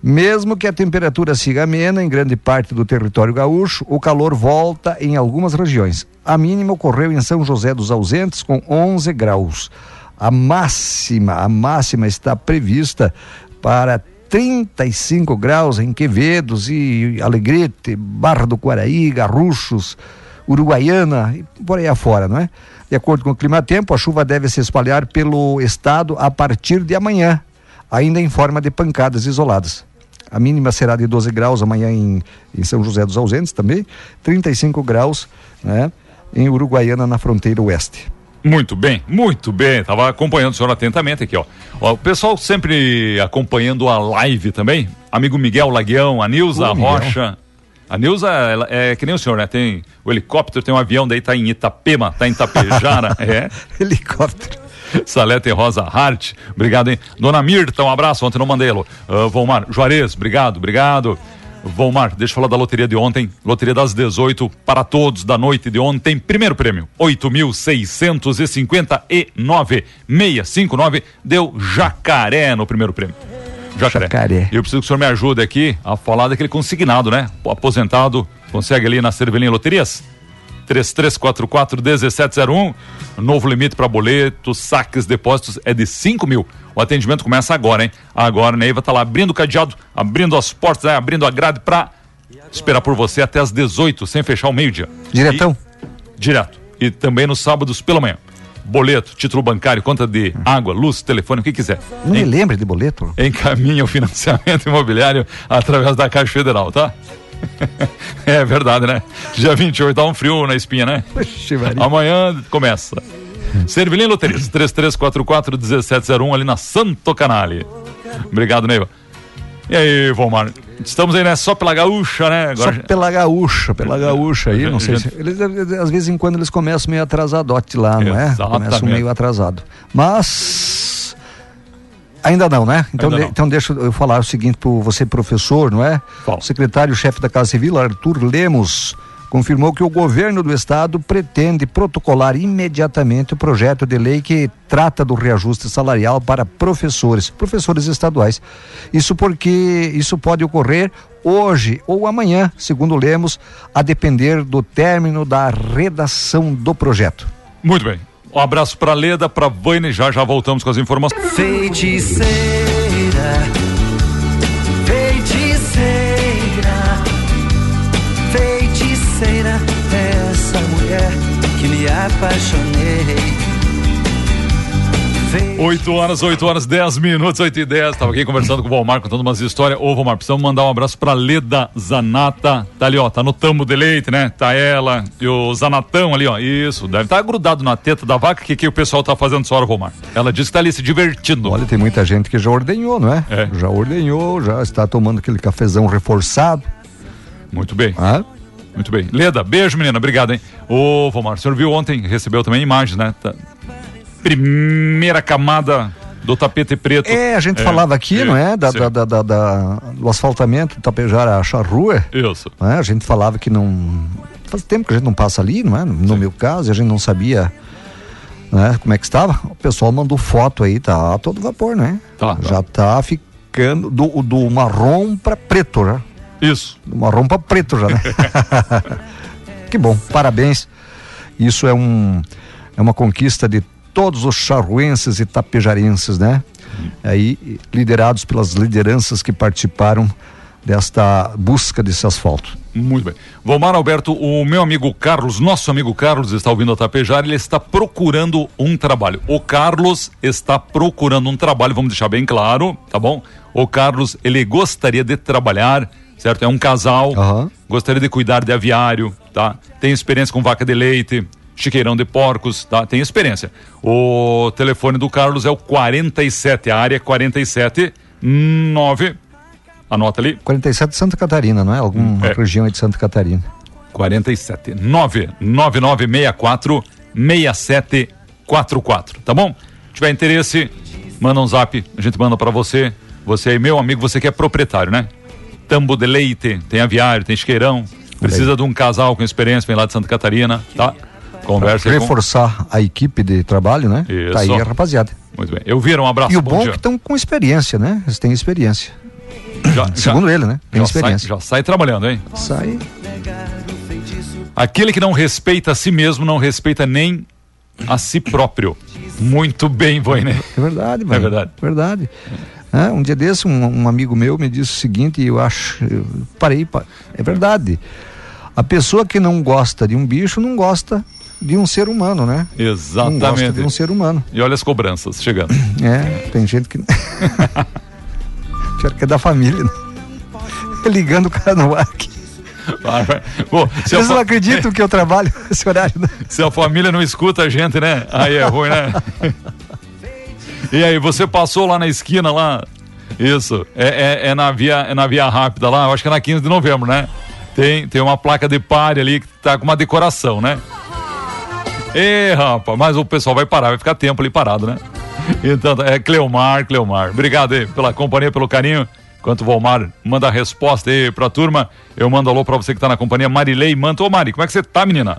Speaker 6: Mesmo que a temperatura siga amena em grande parte do território gaúcho, o calor volta em algumas regiões. A mínima ocorreu em São José dos Ausentes com 11 graus. A máxima, a máxima está prevista para 35 graus em Quevedos e Alegrete, Barra do Quaraí, Garruchos, Uruguaiana e por aí afora, não é? De acordo com o Climatempo, a chuva deve se espalhar pelo estado a partir de amanhã, ainda em forma de pancadas isoladas. A mínima será de 12 graus amanhã em, em São José dos Ausentes também, 35 graus né, em Uruguaiana, na fronteira oeste.
Speaker 5: Muito bem, muito bem. Tava acompanhando o senhor atentamente aqui, ó. Ó, o pessoal sempre acompanhando a live também. Amigo Miguel Laguião, a Nilza
Speaker 6: Ô, Miguel.
Speaker 5: A Nilza ela é que nem o senhor, né? Tem o helicóptero, tem um avião, daí tá em Itapema, tá em Itapejara. é.
Speaker 6: Helicóptero.
Speaker 5: Salete Rosa Hart, obrigado, hein? Dona Mirta, um abraço, ontem não mandei. Uh, Volmar Juarez, obrigado, obrigado. Volmar, deixa eu falar da loteria de ontem. Loteria das 18 para todos da noite de ontem. Primeiro prêmio, 8.659, 659. Deu jacaré no primeiro prêmio. Jacaré.
Speaker 6: Jacaré.
Speaker 5: Eu preciso que o senhor me ajude aqui a falar daquele consignado, né? O aposentado, consegue ali na Cervelinha Loterias? 3344-1701. Novo limite para boletos, saques, depósitos é de 5 mil. O atendimento começa agora, hein? Agora, a Neiva tá lá abrindo o cadeado, abrindo as portas, né? abrindo a grade para esperar por você até as 18, sem fechar o meio-dia.
Speaker 6: Diretão?
Speaker 5: E- direto. E também nos sábados pela manhã. Boleto, título bancário, conta de água, luz, telefone, o que quiser.
Speaker 6: Não me
Speaker 5: Em-
Speaker 6: lembre de boleto?
Speaker 5: encaminha o financiamento imobiliário através da Caixa Federal, tá? é verdade, né? Dia 28 dá um frio na espinha, né? Amanhã começa. Cervelim Loterias, 3344-1701 ali na Santo Canale. Obrigado, Neiva. E aí, Vomar? Estamos aí, né? Só pela gaúcha, né?
Speaker 6: Só pela gaúcha, pela gaúcha aí, não sei se. Eles, às vezes em quando eles começam meio atrasadote lá, não é?
Speaker 5: Exatamente.
Speaker 6: Começam meio atrasado. Mas. Ainda não, né? Então, de-
Speaker 5: não.
Speaker 6: então deixa eu falar o seguinte para você, professor, não é?
Speaker 5: Fala.
Speaker 6: Secretário-chefe da Casa Civil, Arthur Lemos, confirmou que o governo do estado pretende protocolar imediatamente o projeto de lei que trata do reajuste salarial para professores, professores estaduais. Isso porque isso pode ocorrer hoje ou amanhã, segundo Lemos, a depender do término da redação do projeto.
Speaker 5: Muito bem. Um abraço pra Leda, pra Vânia, já já voltamos com as informações.
Speaker 3: Feiticeira, apaixonei. Feiticeira.
Speaker 5: 8 horas, 8 horas, 10 minutos, 8 e 10. Tava aqui conversando com o Valmar, contando umas histórias. Ô, Valmar, precisamos mandar um abraço pra Leda Zanata. Tá ali, ó, tá no tambo de leite, né? Tá ela e o Zanatão ali, ó. Isso, deve estar grudado na teta da vaca. O que, que o pessoal tá fazendo essa hora, Valmar? Ela disse que tá ali se divertindo.
Speaker 6: Olha, tem muita gente que já ordenhou, não é?
Speaker 5: É.
Speaker 6: Já ordenhou, já está tomando aquele cafezão reforçado.
Speaker 5: Muito bem.
Speaker 6: Ah?
Speaker 5: Muito bem. Leda, beijo, menina. Obrigado, hein? Ô, Valmar, o senhor viu ontem, recebeu também imagens, né? Tá- Primeira camada do tapete preto.
Speaker 6: É, a gente falava aqui,
Speaker 5: é,
Speaker 6: não é? Da,
Speaker 5: sim.
Speaker 6: da, da, da- do asfaltamento do Tapejara a Charrua.
Speaker 5: Isso.
Speaker 6: É? A gente falava que não faz tempo que a gente não passa ali, não é? No meu caso, a gente não sabia né, como é que estava. O pessoal mandou foto aí, tá todo vapor, né?
Speaker 5: Tá, tá.
Speaker 6: Já tá ficando do, do marrom para preto, já.
Speaker 5: Isso.
Speaker 6: Do marrom para preto já, né? que bom, parabéns. Isso é um é uma conquista de todos os charruenses e tapejarenses, né? Aí liderados pelas lideranças que participaram desta busca desse asfalto.
Speaker 5: Muito bem. Vomar Alberto, o meu amigo Carlos, nosso amigo Carlos está ouvindo a Tapejar, ele está procurando um trabalho. O Carlos está procurando um trabalho, vamos deixar bem claro, tá bom? O Carlos, ele gostaria de trabalhar, certo? É um casal,
Speaker 6: Aham.
Speaker 5: gostaria de cuidar de aviário, tá? Tem experiência com vaca de leite, chiqueirão de porcos, tá? Tem experiência. O telefone do Carlos é o 47, a área é 479. Anota ali.
Speaker 6: 47 de Santa Catarina, não é? Alguma
Speaker 5: É.
Speaker 6: região aí de Santa Catarina.
Speaker 5: 47 99964 6744, tá bom? Se tiver interesse, manda um zap, a gente manda pra você. Você aí, meu amigo, você que é proprietário, né? Tambo de leite, tem aviário, tem isqueirão. Precisa de um casal com experiência, vem lá de Santa Catarina, tá? Conversa com...
Speaker 6: Reforçar a equipe de trabalho, né?
Speaker 5: Isso.
Speaker 6: Tá aí a rapaziada.
Speaker 5: Muito bem. Eu viro, um abraço.
Speaker 6: E o
Speaker 5: bom
Speaker 6: bom é
Speaker 5: dia.
Speaker 6: que estão com experiência, né? Eles têm experiência.
Speaker 5: Já- já-
Speaker 6: Segundo ele, né? Tem
Speaker 5: já sai,
Speaker 6: experiência.
Speaker 5: já sai trabalhando, hein?
Speaker 6: Sai.
Speaker 5: Aquele que não respeita a si mesmo não respeita nem a si próprio. Muito bem, Voine.
Speaker 6: É verdade, mano.
Speaker 5: verdade.
Speaker 6: Verdade. Um dia desse, um, um amigo meu me disse o seguinte, e eu acho. Eu parei. pa- É verdade. A pessoa que não gosta de um bicho não gosta de um ser humano, né? Não gosta
Speaker 5: Exatamente.
Speaker 6: de um ser humano.
Speaker 5: E olha as cobranças chegando.
Speaker 6: É, tem gente que. Pior que é da família, né? Ligando o cara no ar aqui.
Speaker 5: Bom, se a,
Speaker 6: Eles não
Speaker 5: fa-
Speaker 6: acreditam que eu trabalho esse horário, né?
Speaker 5: se a família não escuta a gente, né? Aí é ruim, né? E aí, você passou lá na esquina lá? Isso. É, é, é na via, é na via rápida lá, eu acho que é na 15 de novembro, né? Tem, tem uma placa de pare ali que tá com uma decoração, né? Ê, rapaz, mas o pessoal vai parar, vai ficar tempo ali parado, né? Então, é Cleomar, Cleomar. Obrigado aí pela companhia, pelo carinho. Enquanto o Valmar manda a resposta aí pra turma, eu mando alô pra você que tá na companhia. Marilei Manto. Ô, Mari, como é que você tá, menina?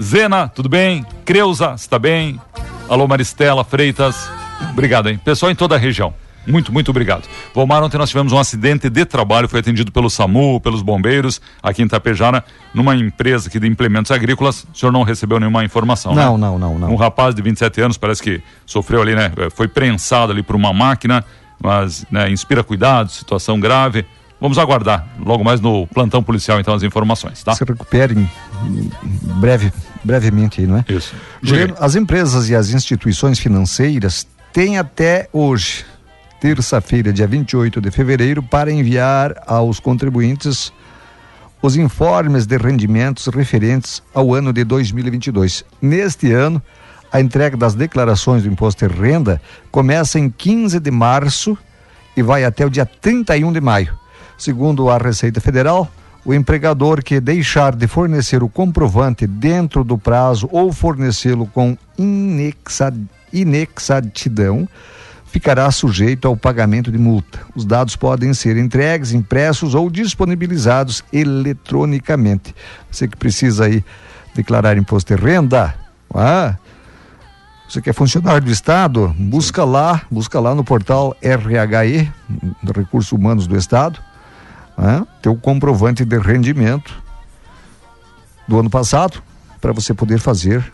Speaker 5: Zena, tudo bem? Creuza, você tá bem? Alô, Maristela Freitas. Obrigado, hein? Pessoal em toda a região. Muito, muito obrigado. Valmar, ontem nós tivemos um acidente de trabalho, foi atendido pelo SAMU, pelos bombeiros, aqui em Tapejara, numa empresa aqui de implementos agrícolas. O senhor não recebeu nenhuma informação, né?
Speaker 6: Não, não, não, não.
Speaker 5: Um rapaz de 27 anos, parece que sofreu ali, né? Foi prensado ali por uma máquina, mas né, inspira cuidado, situação grave. Vamos aguardar logo mais no plantão policial, então, as informações, tá?
Speaker 6: Se recupere em- em breve, brevemente aí, não é?
Speaker 5: Isso.
Speaker 6: Juliano, as empresas e as instituições financeiras têm até hoje, terça-feira, dia 28 de fevereiro, para enviar aos contribuintes os informes de rendimentos referentes ao ano de 2022. Neste ano, a entrega das declarações do imposto de renda começa em 15 de março e vai até o dia 31 de maio. Segundo a Receita Federal, o empregador que deixar de fornecer o comprovante dentro do prazo ou fornecê-lo com inexa- inexatidão ficará sujeito ao pagamento de multa. Os dados podem ser entregues, impressos ou disponibilizados eletronicamente. Você que precisa aí declarar imposto de renda, ah, você que é funcionário do Estado, busca lá, busca lá no portal RHE, Recursos Humanos do Estado, ah, teu comprovante de rendimento do ano passado, para você poder fazer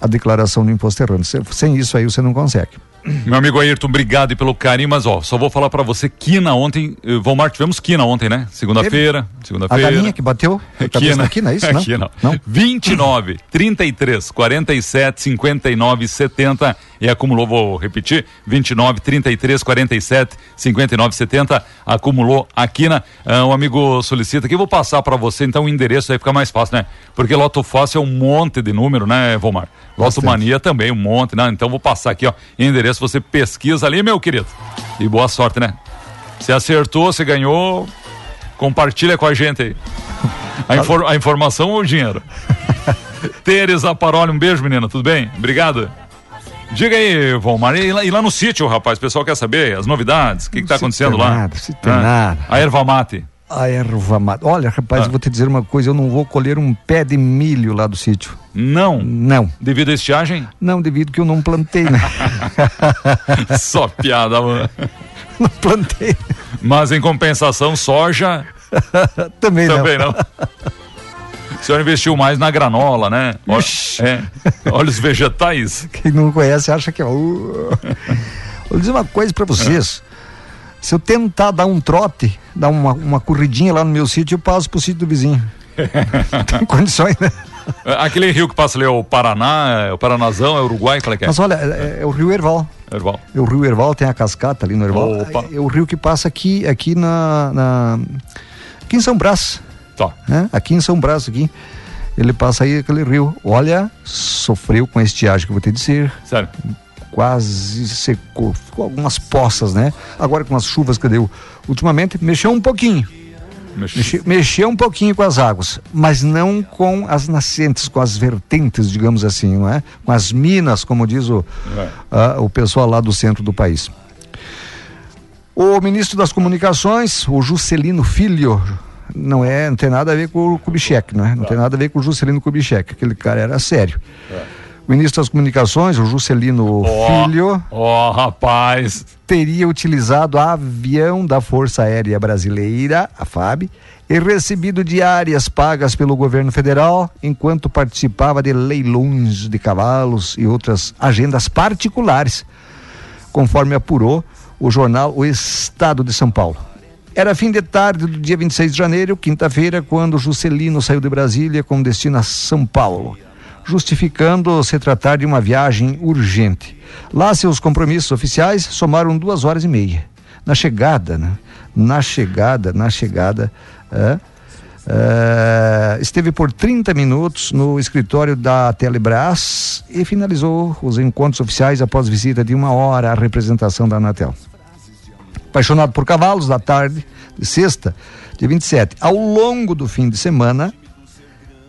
Speaker 6: a declaração do imposto. Se- Sem isso aí você não consegue.
Speaker 5: Meu amigo Ayrton, obrigado pelo carinho, mas ó, só vou falar pra você, quina ontem, eh, Valmar, tivemos quina ontem, né? Segunda-feira,
Speaker 6: A
Speaker 5: segunda-feira.
Speaker 6: galinha que bateu, a cabeça
Speaker 5: Quina.
Speaker 6: na quina, é isso, não?
Speaker 5: Quina.
Speaker 6: Não?
Speaker 5: 29, 33, 47, 59, 70 e acumulou, vou repetir, 29, 33, 47, 59, 70, acumulou a quina. Ah, um amigo solicita aqui, eu vou passar pra você então o endereço, aí fica mais fácil, né? Porque Loto Fácil é um monte de número, né, Valmar? Loto. Mania também, um monte, né? Então vou passar aqui, ó, endereço, você pesquisa ali, meu querido. E boa sorte, né? Você acertou, você ganhou, compartilha com a gente aí. A, infor- a informação ou o dinheiro? Teresa Paroli, um beijo, menina, tudo bem? Obrigado. Diga aí, Valmar, e lá, e lá no sítio, rapaz, o pessoal quer saber as novidades, o que, tá
Speaker 6: sítio
Speaker 5: acontecendo
Speaker 6: tem
Speaker 5: lá?
Speaker 6: nada, sítio tem
Speaker 5: Ah,
Speaker 6: nada.
Speaker 5: A erva mate.
Speaker 6: A erva mata. Olha, rapaz,
Speaker 5: Ah.
Speaker 6: vou te dizer uma coisa, eu não vou colher um pé de milho lá do sítio.
Speaker 5: Não.
Speaker 6: Não.
Speaker 5: Devido à estiagem?
Speaker 6: Não, devido que eu não plantei, né?
Speaker 5: Só piada, mano.
Speaker 6: não plantei.
Speaker 5: Mas em compensação, soja
Speaker 6: Também,
Speaker 5: também
Speaker 6: não.
Speaker 5: não. O senhor investiu mais na granola, né?
Speaker 6: Ixi.
Speaker 5: é, óleos vegetais.
Speaker 6: Quem não conhece acha que é. Uh... Vou dizer uma coisa pra vocês. Se eu tentar dar um trote, dar uma, uma corridinha lá no meu sítio, eu passo pro sítio do vizinho. Tem condições, né?
Speaker 5: Aquele rio que passa ali é o Paraná, é o Paranazão, é o Uruguai, qual é que é?
Speaker 6: Mas olha, é, é o Rio Erval.
Speaker 5: Erval.
Speaker 6: É o Rio Erval, tem a cascata ali no Erval.
Speaker 5: Opa.
Speaker 6: É o rio que passa aqui, aqui na, na- aqui em São Brás,
Speaker 5: Tá.
Speaker 6: né? Aqui em São Brás, aqui. Ele passa aí aquele rio. Olha, sofreu com a estiagem que eu vou ter de ser.
Speaker 5: Sério.
Speaker 6: Quase secou. Ficou algumas poças, né? Agora com as chuvas que deu ultimamente, mexeu um pouquinho. Mexeu, mexeu um pouquinho com as águas, mas não com as nascentes, com as vertentes, digamos assim, não é? Com as minas, como diz o,
Speaker 5: É.
Speaker 6: ah, o pessoal lá do centro do país. O ministro das Comunicações, o Juscelino Filho, não é, não tem nada a ver com o Kubitschek, não é? Não tem nada a ver com o Juscelino Kubitschek, aquele cara era sério. O ministro das Comunicações, o Juscelino
Speaker 5: Ó.
Speaker 6: Filho,
Speaker 5: Ó, rapaz.
Speaker 6: teria utilizado avião da Força Aérea Brasileira, a FAB, e recebido diárias pagas pelo governo federal enquanto participava de leilões de cavalos e outras agendas particulares, conforme apurou o jornal O Estado de São Paulo. Era fim de tarde do dia 26 de janeiro, quinta-feira, quando Juscelino saiu de Brasília com destino a São Paulo, justificando se tratar de uma viagem urgente. Lá, seus compromissos oficiais somaram duas horas e meia. Na chegada, né? Na chegada, na chegada, é, é, esteve por 30 minutos no escritório da Telebrás e finalizou os encontros oficiais após visita de uma hora à representação da Anatel apaixonado por cavalos, da tarde de sexta, dia 27. Ao longo do fim de semana,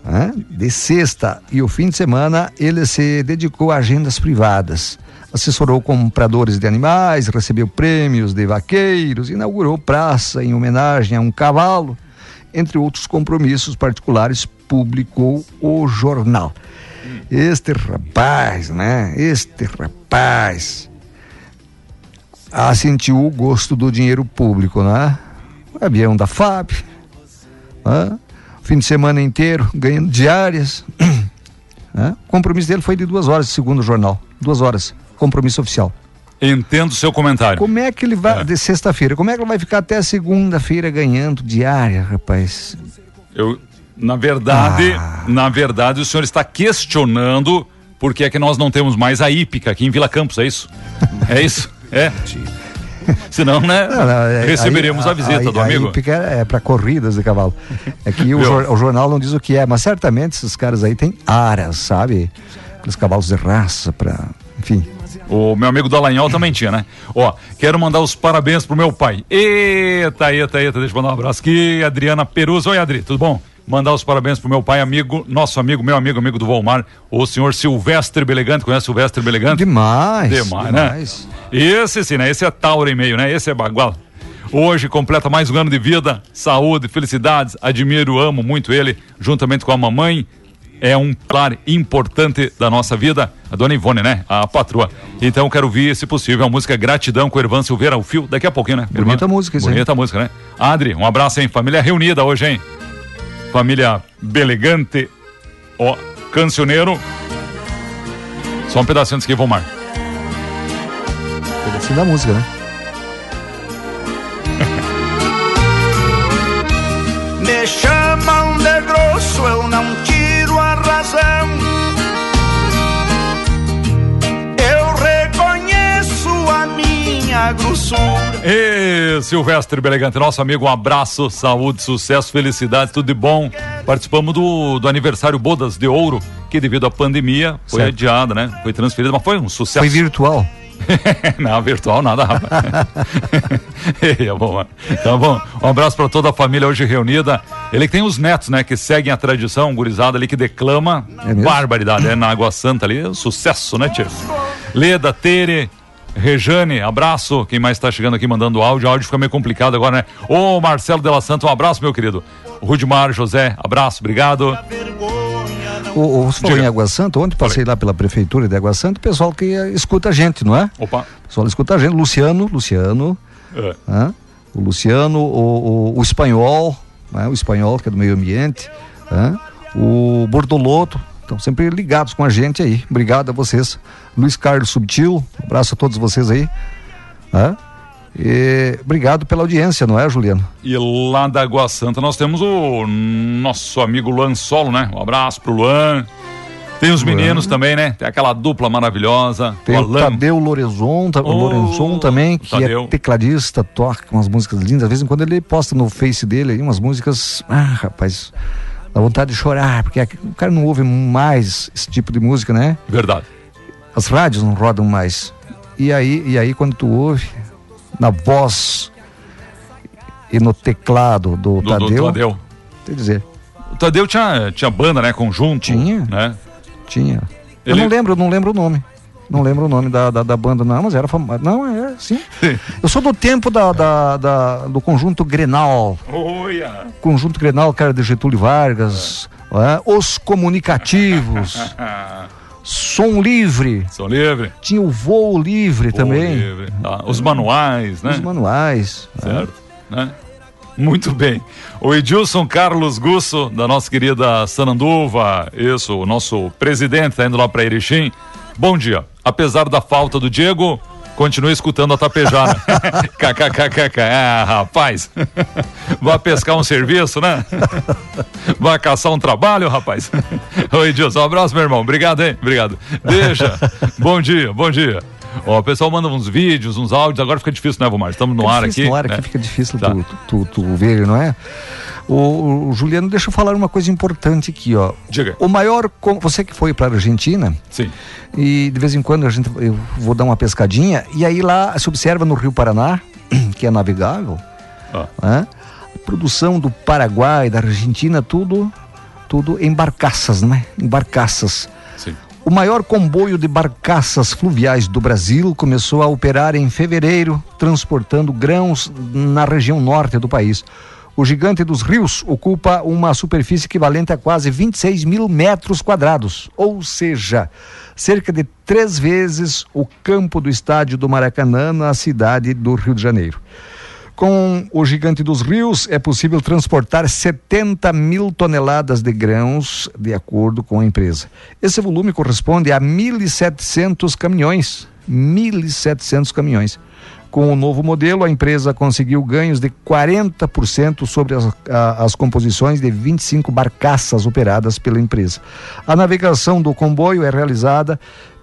Speaker 6: né, de sexta e o fim de semana, ele se dedicou a agendas privadas. Assessorou compradores de animais, recebeu prêmios de vaqueiros, inaugurou praça em homenagem a um cavalo, entre outros compromissos particulares, publicou o jornal. Este rapaz, né? Este rapaz ah, sentiu o gosto do dinheiro público, né? O avião da FAB, né? Fim de semana inteiro ganhando diárias. né? O compromisso dele foi de duas horas, segundo o jornal. Duas horas, compromisso oficial.
Speaker 5: Entendo o seu comentário.
Speaker 6: Como é que ele vai, de sexta-feira, como é que ele vai ficar até segunda-feira ganhando diária, rapaz?
Speaker 5: Eu, na verdade,
Speaker 6: Ah.
Speaker 5: na verdade, o senhor está questionando por que é que nós não temos mais a hípica aqui em Vila Campos, é isso? É isso? É. Senão, né?
Speaker 6: Não, não, é-
Speaker 5: receberemos
Speaker 6: aí-
Speaker 5: a visita
Speaker 6: aí-
Speaker 5: do amigo.
Speaker 6: fica- é para corridas de cavalo. É que o, jor- o jornal não diz o que é, mas certamente esses caras aí têm aras, sabe? Aqueles cavalos de raça para, enfim.
Speaker 5: O meu amigo Dallagnol também tinha, né? Ó, quero mandar os parabéns pro meu pai. Eita, eita, eita, deixa eu mandar um abraço aqui. Adriana Peruso. Oi, Adri, tudo bom? Mandar os parabéns pro meu pai, amigo, nosso amigo, meu amigo, amigo do Volmar, o senhor Silvestre Belegante. Conhece o Silvestre Belegante?
Speaker 6: Demais.
Speaker 5: Demais, né? Esse sim, né? Esse é Tauro e meio, né? Esse é Bagual. Hoje completa mais um ano de vida, saúde, felicidades. Admiro, amo muito ele, juntamente com a mamãe. É um pilar importante da nossa vida, a dona Ivone, né? A patroa. Então quero ouvir, se possível, a música Gratidão com Ervan Silveira, o fio, daqui a pouquinho, né?
Speaker 6: Bonita
Speaker 5: Irvan?
Speaker 6: música, isso.
Speaker 5: Bonita música, né? Adri, um abraço, hein? Família reunida hoje, hein? Família Belegante, ó, cancioneiro. Só um pedacinho disso aqui, Volmar.
Speaker 6: Pedacinho da música, né?
Speaker 1: grossura.
Speaker 5: E Silvestre Belegante, nosso amigo, um abraço, saúde, sucesso, felicidade, tudo de bom. Participamos do, do aniversário Bodas de Ouro, que devido à pandemia foi
Speaker 6: Certo.
Speaker 5: adiado, né? Foi transferido, mas foi um sucesso.
Speaker 6: Foi virtual.
Speaker 5: Não, virtual nada, rapaz. é bom. Tá bom. Um abraço pra toda a família hoje reunida. Ele que tem os netos, né, que seguem a tradição, um gurizada ali que declama
Speaker 6: É
Speaker 5: barbaridade, é na Água Santa ali, é um sucesso, né, tio? Leda, Tere, Rejane, abraço. Quem mais está chegando aqui mandando áudio? O áudio fica meio complicado agora, né? Ô, Marcelo Della Santa, um abraço, meu querido. Rudimar José, abraço, obrigado.
Speaker 6: O, o, você falou em Água Santa, ontem passei lá pela prefeitura de Água Santa, o pessoal que eh, escuta a gente, não é?
Speaker 5: Opa.
Speaker 6: O pessoal escuta a gente, Luciano, Luciano,
Speaker 5: É.
Speaker 6: hã? o Luciano, o, o, o espanhol, né? o espanhol que é do meio ambiente, hã? o Bordoloto, estão sempre ligados com a gente aí. Obrigado a vocês. Luiz Carlos Subtil, um abraço a todos vocês aí. E obrigado pela audiência, não é, Juliano?
Speaker 5: E lá da Água Santa nós temos o nosso amigo Luan Solo, né? Um abraço pro Luan. Tem os meninos também, né? Tem aquela dupla maravilhosa.
Speaker 6: Tem o
Speaker 5: Alan.
Speaker 6: Tadeu Lorenzon, ta- o
Speaker 5: Oh,
Speaker 6: Lorenzon também, que
Speaker 5: Tadeu.
Speaker 6: é tecladista, toca umas músicas lindas. De vez em quando ele posta no Face dele aí umas músicas. Ah, rapaz, dá vontade de chorar, porque o cara não ouve mais esse tipo de música, né?
Speaker 5: Verdade.
Speaker 6: As rádios não rodam mais. E aí, e aí quando tu ouve, na voz e no teclado do,
Speaker 5: Do, do
Speaker 6: Tadeu,
Speaker 5: Tadeu.
Speaker 6: quer dizer,
Speaker 5: O Tadeu tinha, tinha banda, né? Conjunto.
Speaker 6: Tinha.
Speaker 5: Né?
Speaker 6: tinha. Eu
Speaker 5: Ele-
Speaker 6: não lembro, eu não lembro o nome. Não lembro o nome da, da, da banda, não, mas era famosa. Não, é, sim. Eu sou do tempo da, da, da- do conjunto Grenal.
Speaker 5: Olha.
Speaker 6: Conjunto Grenal, cara de Getúlio Vargas. é, Os Comunicativos. Som Livre.
Speaker 5: São livre.
Speaker 6: Tinha o Voo Livre também.
Speaker 5: Livre. Tá. Os manuais, né?
Speaker 6: Os manuais. é.
Speaker 5: Certo. Né? Muito bem. O Edilson Carlos Gusso, da nossa querida Sananduva, isso, o nosso presidente, tá indo lá para Erechim. Bom dia. Apesar da falta do Diego, continue escutando a tapejada. KKKKK. Ah, rapaz. Vai pescar um serviço, né? Vai caçar um trabalho, rapaz. Oi, Edilson, um abraço, meu irmão. Obrigado, hein? Obrigado. Deixa. Bom dia, bom dia. Ó, o pessoal manda uns vídeos, uns áudios. Agora fica difícil, né, Vomar? Estamos no
Speaker 6: Fica
Speaker 5: ar
Speaker 6: difícil
Speaker 5: aqui.
Speaker 6: No ar
Speaker 5: né?
Speaker 6: aqui fica difícil
Speaker 5: Tá.
Speaker 6: tu, tu, tu ver, não é? O, o Juliano, deixa eu falar uma coisa importante aqui, ó.
Speaker 5: Diga.
Speaker 6: O maior. Você que foi para a Argentina,
Speaker 5: Sim.
Speaker 6: e de vez em quando a gente, eu vou dar uma pescadinha, e aí lá se observa no Rio Paraná, que é navegável,
Speaker 5: Ah.
Speaker 6: né? a produção do Paraguai, da Argentina, tudo, tudo em barcaças, né? Em barcaças.
Speaker 5: Sim.
Speaker 6: O maior comboio de barcaças fluviais do Brasil começou a operar em fevereiro, transportando grãos na região norte do país. O Gigante dos Rios ocupa uma superfície equivalente a quase 26 mil metros quadrados, ou seja, cerca de três vezes o campo do estádio do Maracanã na cidade do Rio de Janeiro. Com o Gigante dos Rios, é possível transportar 70 mil toneladas de grãos, de acordo com a empresa. Esse volume corresponde a 1.700 caminhões. 1.700 caminhões. Com o novo modelo, a empresa conseguiu ganhos de 40% sobre as, a- as composições de 25 barcaças operadas pela empresa. A navegação do comboio é realizada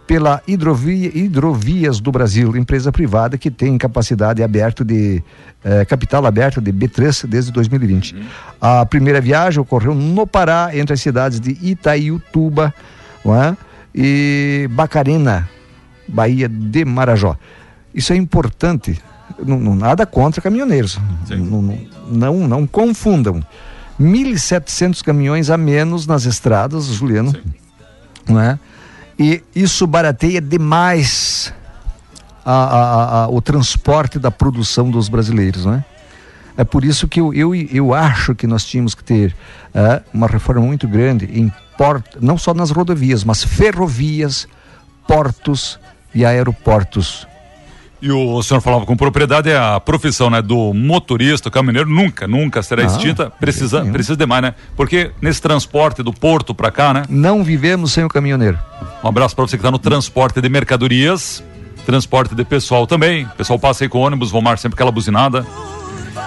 Speaker 6: pela Hidrovia, Hidrovias do Brasil, empresa privada que tem capacidade aberta de eh, capital aberto de B3 desde 2020. A primeira viagem ocorreu no Pará, entre as cidades de Itaiutuba é? e Bacarena, Bahia de Marajó. Isso é importante. Não, não- nada contra caminhoneiros. Não, não, não, não confundam. 1.700 caminhões a menos nas estradas, Juliano. Não é? E isso barateia demais a- a- a- o transporte da produção dos brasileiros, não é? Por isso que eu, eu, eu acho que nós tínhamos que ter é, uma reforma muito grande em port, não só nas rodovias, mas ferrovias, portos e aeroportos.
Speaker 5: E o senhor falava com propriedade, é a profissão né, do motorista, caminhoneiro, nunca, nunca será
Speaker 6: Não,
Speaker 5: extinta. Precisa, precisa demais, né? Porque nesse transporte do porto para cá, né?
Speaker 6: Não vivemos sem o caminhoneiro.
Speaker 5: Um abraço para você que está no transporte de mercadorias, transporte de pessoal também. O pessoal passa aí com ônibus, vão mar sempre aquela buzinada.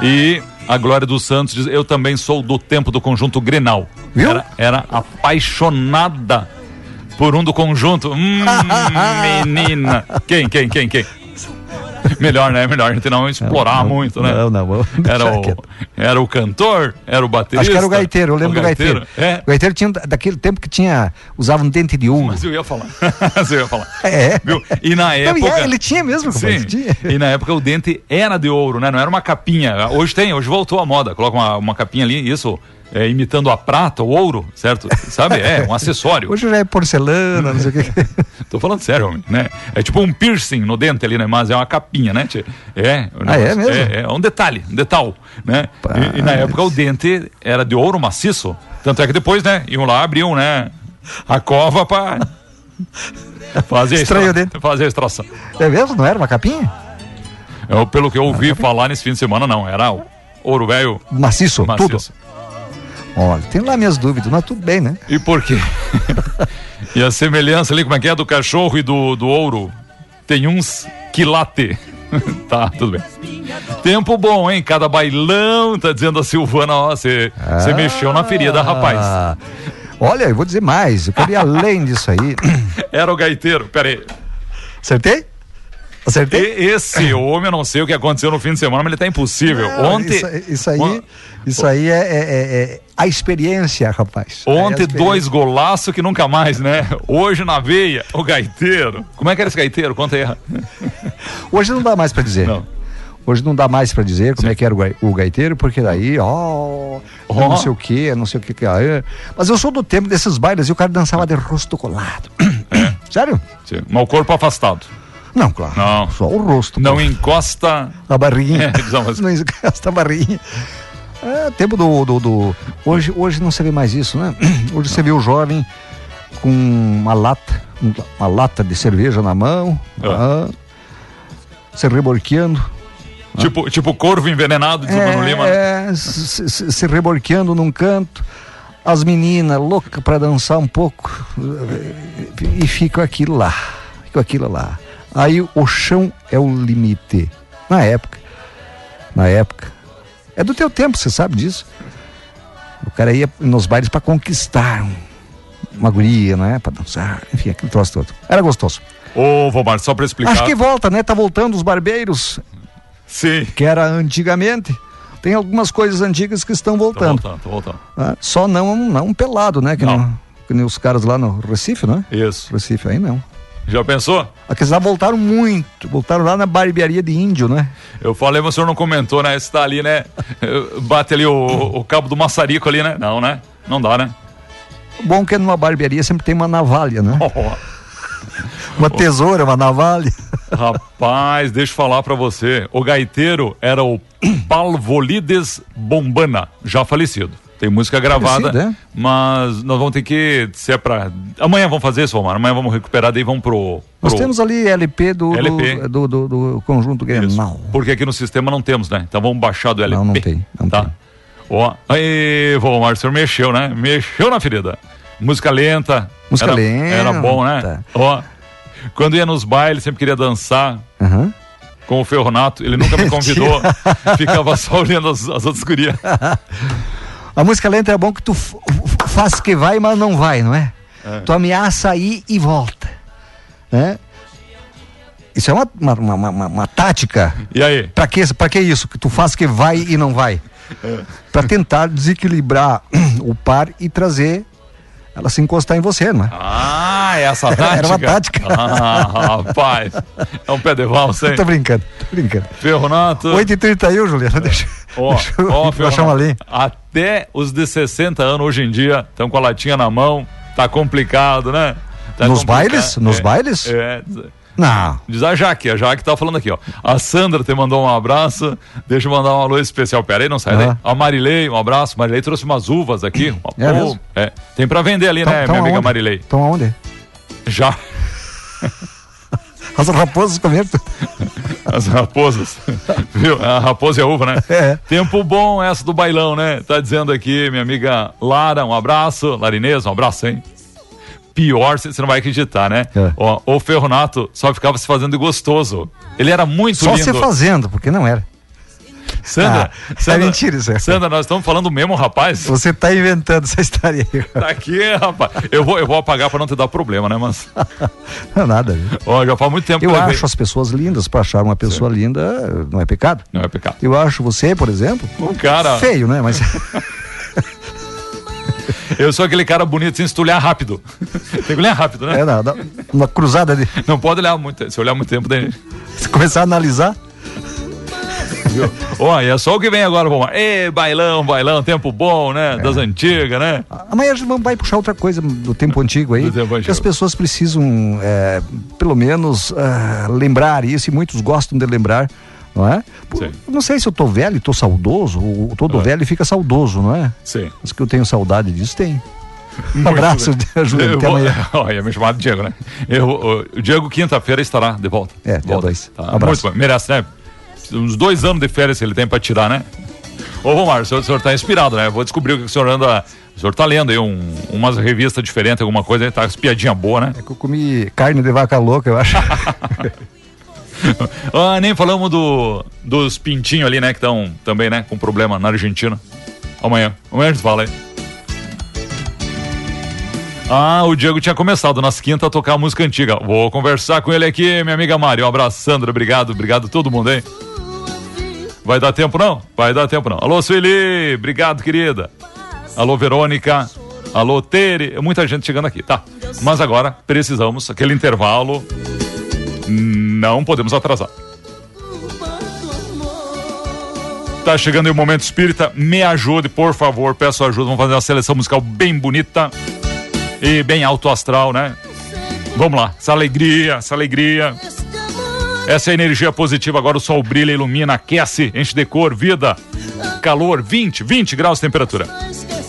Speaker 5: E a Glória dos Santos diz: Eu também sou do tempo do conjunto Grenal.
Speaker 6: Viu?
Speaker 5: Era, era apaixonada por um do conjunto. Hum, menina. Quem, quem, quem, quem? Melhor, né? Melhor a gente não explorar muito, né?
Speaker 6: Não, não.
Speaker 5: Era o,
Speaker 6: quieto.
Speaker 5: era o cantor, era o baterista.
Speaker 6: Acho que era o gaiteiro, eu lembro
Speaker 5: o
Speaker 6: do gaiteiro.
Speaker 5: É,
Speaker 6: O gaiteiro tinha da- daquele tempo que tinha usava um dente de ouro.
Speaker 5: mas eu ia falar. Mas eu ia falar.
Speaker 6: É.
Speaker 5: Viu? E na
Speaker 6: Não, e
Speaker 5: época.
Speaker 6: é, ele tinha mesmo,
Speaker 5: Sim.
Speaker 6: tinha.
Speaker 5: E na época o dente era de ouro, né? Não era uma capinha. Hoje tem, hoje voltou a moda. Coloca uma, uma capinha ali, isso. É, imitando a prata, o ouro, certo? Sabe? É, um acessório.
Speaker 6: Hoje já é porcelana, não sei o que.
Speaker 5: Tô falando sério, homem, né? É tipo um piercing no dente ali, né? Mas é uma capinha, né? tchê? É.
Speaker 6: Ah, é mesmo?
Speaker 5: É, é um detalhe, um detal, né? E, e na época o dente era de ouro maciço. Tanto é que depois, né? Iam lá, abriam, né? A cova pra fazer
Speaker 6: Estranho
Speaker 5: extra... fazer a extração.
Speaker 6: É mesmo? Não era uma capinha?
Speaker 5: Eu, pelo que eu ouvi falar nesse fim de semana, não. Era ouro velho
Speaker 6: Maciço, tudo. Olha, tem lá minhas dúvidas, mas tudo bem, né?
Speaker 5: E por quê? e a semelhança ali, como é que é, do cachorro e do, do ouro? Tem uns quilate. tá, tudo bem. Tempo bom, hein? Cada bailão, tá dizendo a Silvana, ó, você você mexeu na ferida, rapaz.
Speaker 6: Ah, Olha, eu vou dizer mais, eu quero ir além disso aí.
Speaker 5: Era o gaiteiro, peraí.
Speaker 6: Acertei? Acertei?
Speaker 5: E- Esse homem, eu não sei o que aconteceu no fim de semana, mas ele tá impossível.
Speaker 6: Não,
Speaker 5: Ontem.
Speaker 6: Isso, isso aí, isso aí é, é- é- é a experiência, rapaz. É
Speaker 5: Ontem,
Speaker 6: experiência.
Speaker 5: dois golaços que nunca mais, né? Hoje na veia, o gaiteiro. Como é que era esse gaiteiro? Conta aí.
Speaker 6: Hoje não dá mais pra dizer.
Speaker 5: Não.
Speaker 6: Hoje não dá mais pra dizer como é que era o, gai- o gaiteiro, porque daí, ó,
Speaker 5: Ó.
Speaker 6: não sei o que, não sei o que é. Mas eu sou do tempo desses bailes e o cara dançava de rosto colado. Sério?
Speaker 5: Sim, Mas o corpo afastado.
Speaker 6: Não, claro.
Speaker 5: Não.
Speaker 6: Só o rosto.
Speaker 5: Não encosta.
Speaker 6: A barriguinha.
Speaker 5: É, diz
Speaker 6: não encosta a barriguinha. É, tempo do, do, do- Hoje, hoje não se vê mais isso, né? Hoje você vê o jovem com uma lata, um- uma lata de cerveja na mão,
Speaker 5: Ah.
Speaker 6: ah, se reborqueando.
Speaker 5: Tipo, tipo corvo envenenado de Mano Lima. né?
Speaker 6: é, se, se- se reborqueando num canto, as meninas loucas para dançar um pouco e fica aquilo lá, fica aquilo lá. Aí o chão é o limite. Na época, na época, é do teu tempo, você sabe disso. O cara ia nos bailes para conquistar um- uma guria, né, para dançar, enfim, aquele troço todo. Era gostoso.
Speaker 5: Ô, Vomar, só pra explicar.
Speaker 6: Acho que volta, né? Tá voltando os barbeiros,
Speaker 5: Sim.
Speaker 6: que era antigamente. Tem algumas coisas antigas que estão
Speaker 5: Tô
Speaker 6: voltando.
Speaker 5: voltando, tô voltando.
Speaker 6: Ah, só não, não pelado, né? Que,
Speaker 5: Não.
Speaker 6: não- que nem os caras lá no Recife, né?
Speaker 5: Isso.
Speaker 6: Recife aí não.
Speaker 5: Já pensou?
Speaker 6: Aqueles lá voltaram muito. Voltaram lá na barbearia de índio, né?
Speaker 5: Eu falei, mas o senhor não comentou, né? Esse tá ali, né? Bate ali o, o cabo do maçarico ali, né? Não, né? Não dá, né?
Speaker 6: Bom é que numa barbearia sempre tem uma navalha, né?
Speaker 5: Ó,
Speaker 6: Uma tesoura, uma navalha.
Speaker 5: rapaz, deixa eu falar pra você. O gaiteiro era o Palvolides Bombana, já falecido. Tem música gravada,
Speaker 6: é?
Speaker 5: mas nós vamos ter que, se é pra... Amanhã vamos fazer isso, Vomar. Amanhã vamos recuperar, daí vamos pro...
Speaker 6: Nós
Speaker 5: pro-
Speaker 6: temos ali LP do, do-
Speaker 5: LP.
Speaker 6: Do, do, do conjunto
Speaker 5: Isso.
Speaker 6: Grenal.
Speaker 5: Porque aqui no sistema não temos, né? Então vamos baixar do LP.
Speaker 6: Não, não tem, não
Speaker 5: tá?
Speaker 6: tem.
Speaker 5: Ó, aí, Vomar, o senhor mexeu, né? Mexeu na ferida. Música lenta.
Speaker 6: Música
Speaker 5: era,
Speaker 6: lenta.
Speaker 5: Era bom, né? Ó, quando ia nos bailes, sempre queria dançar
Speaker 6: Aham.
Speaker 5: com o Ferronato. Ele nunca me convidou. ficava só olhando as, as outras gurias.
Speaker 6: A música lenta é bom que tu faz que vai, mas não vai, não é? Tu ameaça ir e volta. Né? Isso é uma, uma, uma, uma- uma tática.
Speaker 5: E aí?
Speaker 6: Pra que, pra que isso? Que tu faz que vai e não vai? Pra tentar desequilibrar o par e trazer ela se encostar em você, não é?
Speaker 5: Ah, essa
Speaker 6: Era-
Speaker 5: tática.
Speaker 6: era uma tática.
Speaker 5: Ah, rapaz. É um pé de valsa, hein?
Speaker 6: Tô brincando, tô brincando.
Speaker 5: Ferronato.
Speaker 6: 8h31, Juliana. Deixa,
Speaker 5: Ó,
Speaker 6: deixa eu
Speaker 5: ó,
Speaker 6: baixar uma
Speaker 5: Fernando,
Speaker 6: linha.
Speaker 5: Até os de 60 anos hoje em dia estão com a latinha na mão. Tá complicado, né? Tá
Speaker 6: Nos
Speaker 5: complicado.
Speaker 6: bailes? Nos
Speaker 5: É,
Speaker 6: bailes?
Speaker 5: É.
Speaker 6: Não.
Speaker 5: Diz a Jaque, a Jaque tá falando aqui, ó. A Sandra te mandou um abraço. Deixa eu mandar um alô especial. Pera aí, não sai daí.
Speaker 6: Ah.
Speaker 5: A Marilei, um abraço. Marilei trouxe umas uvas aqui.
Speaker 6: É mesmo?
Speaker 5: é. Tem pra vender ali, né, minha amiga? Marilei?
Speaker 6: Estão aonde?
Speaker 5: Já.
Speaker 6: As raposas comeram.
Speaker 5: As raposas. Viu? A raposa e a uva, né?
Speaker 6: É.
Speaker 5: Tempo bom essa do bailão, né? Tá dizendo aqui, minha amiga Lara, um abraço. Larinês, um abraço, hein? Pior, você não vai acreditar, né?
Speaker 6: É.
Speaker 5: Ó, o Ferronato só ficava se fazendo gostoso. Ele era muito
Speaker 6: Só
Speaker 5: lindo.
Speaker 6: você fazendo, porque não era.
Speaker 5: Sandra,
Speaker 6: Ah,
Speaker 5: Sandra,
Speaker 6: é mentira isso.
Speaker 5: Sandra, nós estamos falando mesmo, rapaz.
Speaker 6: Você tá inventando essa história aí.
Speaker 5: Tá aqui, rapaz. Eu vou, eu vou apagar pra não te dar problema, né, mas.
Speaker 6: Não é nada.
Speaker 5: Ó, já faz muito tempo
Speaker 6: Eu acho as pessoas lindas, pra achar uma pessoa linda não é pecado.
Speaker 5: Não é pecado.
Speaker 6: Eu acho você, por exemplo,
Speaker 5: Um cara.
Speaker 6: feio, né? Mas
Speaker 5: Eu sou aquele cara bonito sem se tu olhar rápido. Tem que olhar rápido, né?
Speaker 6: é não, não, uma cruzada de
Speaker 5: Não pode olhar muito. Se olhar muito tempo, daí.
Speaker 6: se começar a analisar.
Speaker 5: E é só o que vem agora, vamos. Ê, bailão, bailão, tempo bom, né? Das antigas, né?
Speaker 6: Amanhã a gente vai puxar outra coisa do tempo antigo aí.
Speaker 5: Do tempo
Speaker 6: Que
Speaker 5: antigo.
Speaker 6: as pessoas precisam, é, pelo menos, ah, lembrar isso, e muitos gostam de lembrar, não é?
Speaker 5: Sim.
Speaker 6: Não sei se eu tô velho e tô saudoso, ou todo
Speaker 5: Ah.
Speaker 6: velho fica saudoso, não é?
Speaker 5: Sim.
Speaker 6: Mas que eu tenho saudade disso, tem. Um abraço, ajuda
Speaker 5: Eu
Speaker 6: até amanhã.
Speaker 5: Olha, me chamado Diego, né? Eu, o, Diego, quinta-feira, estará de volta.
Speaker 6: É, dia
Speaker 5: volta.
Speaker 6: dois.
Speaker 5: Tá,
Speaker 6: Um abraço.
Speaker 5: Muito bom. Merece, né? Uns dois anos de férias que ele tem pra tirar, né? Ô, Romar, o senhor, o senhor tá inspirado, né? Eu vou descobrir o que o senhor anda. O senhor tá lendo aí um, umas revistas diferentes, alguma coisa aí, tá as piadinhas boas, né?
Speaker 6: É que eu comi carne de vaca louca, eu acho.
Speaker 5: Ah, nem falamos do, dos pintinhos ali, né? Que estão também, né? Com problema na Argentina. Amanhã. Amanhã a gente fala aí. Ah, o Diego tinha começado nas quintas a tocar música antiga. Vou conversar com ele aqui, minha amiga Mari. Um abraço, Sandra. Obrigado, obrigado a todo mundo, hein? Vai dar tempo não? Vai dar tempo não. Alô, Sueli. Obrigado, querida. Alô, Verônica. Alô, Tere. Muita gente chegando aqui, tá? Mas agora precisamos, aquele intervalo. Não podemos atrasar. Tá chegando aí o momento espírita. Me ajude, por favor. Peço ajuda. Vamos fazer uma seleção musical bem bonita e bem alto astral, né? Vamos lá. Essa alegria, essa alegria. Essa é energia positiva. Agora o sol brilha, ilumina, aquece, enche de cor, vida, calor. 20, 20 graus de temperatura.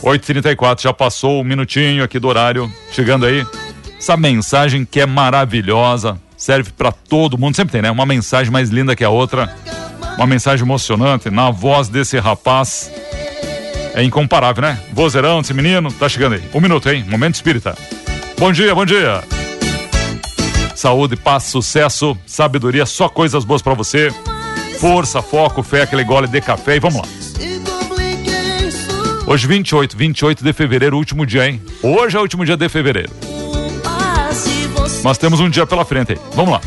Speaker 5: 8h34, já passou um minutinho aqui do horário. Chegando aí. Essa mensagem que é maravilhosa. Serve pra todo mundo. Sempre tem, né? Uma mensagem mais linda que a outra. Uma mensagem emocionante na voz desse rapaz. É incomparável, né? Vozeirão desse menino, tá chegando aí. Um minuto, hein? Momento espírita. Bom dia, bom dia. Saúde, paz, sucesso, sabedoria, só coisas boas pra você. Força, foco, fé, aquele gole de café e vamos lá. Hoje 28, 28 de fevereiro, último dia, hein? Hoje é o último dia de fevereiro. Mas temos um dia pela frente aí. Vamos lá.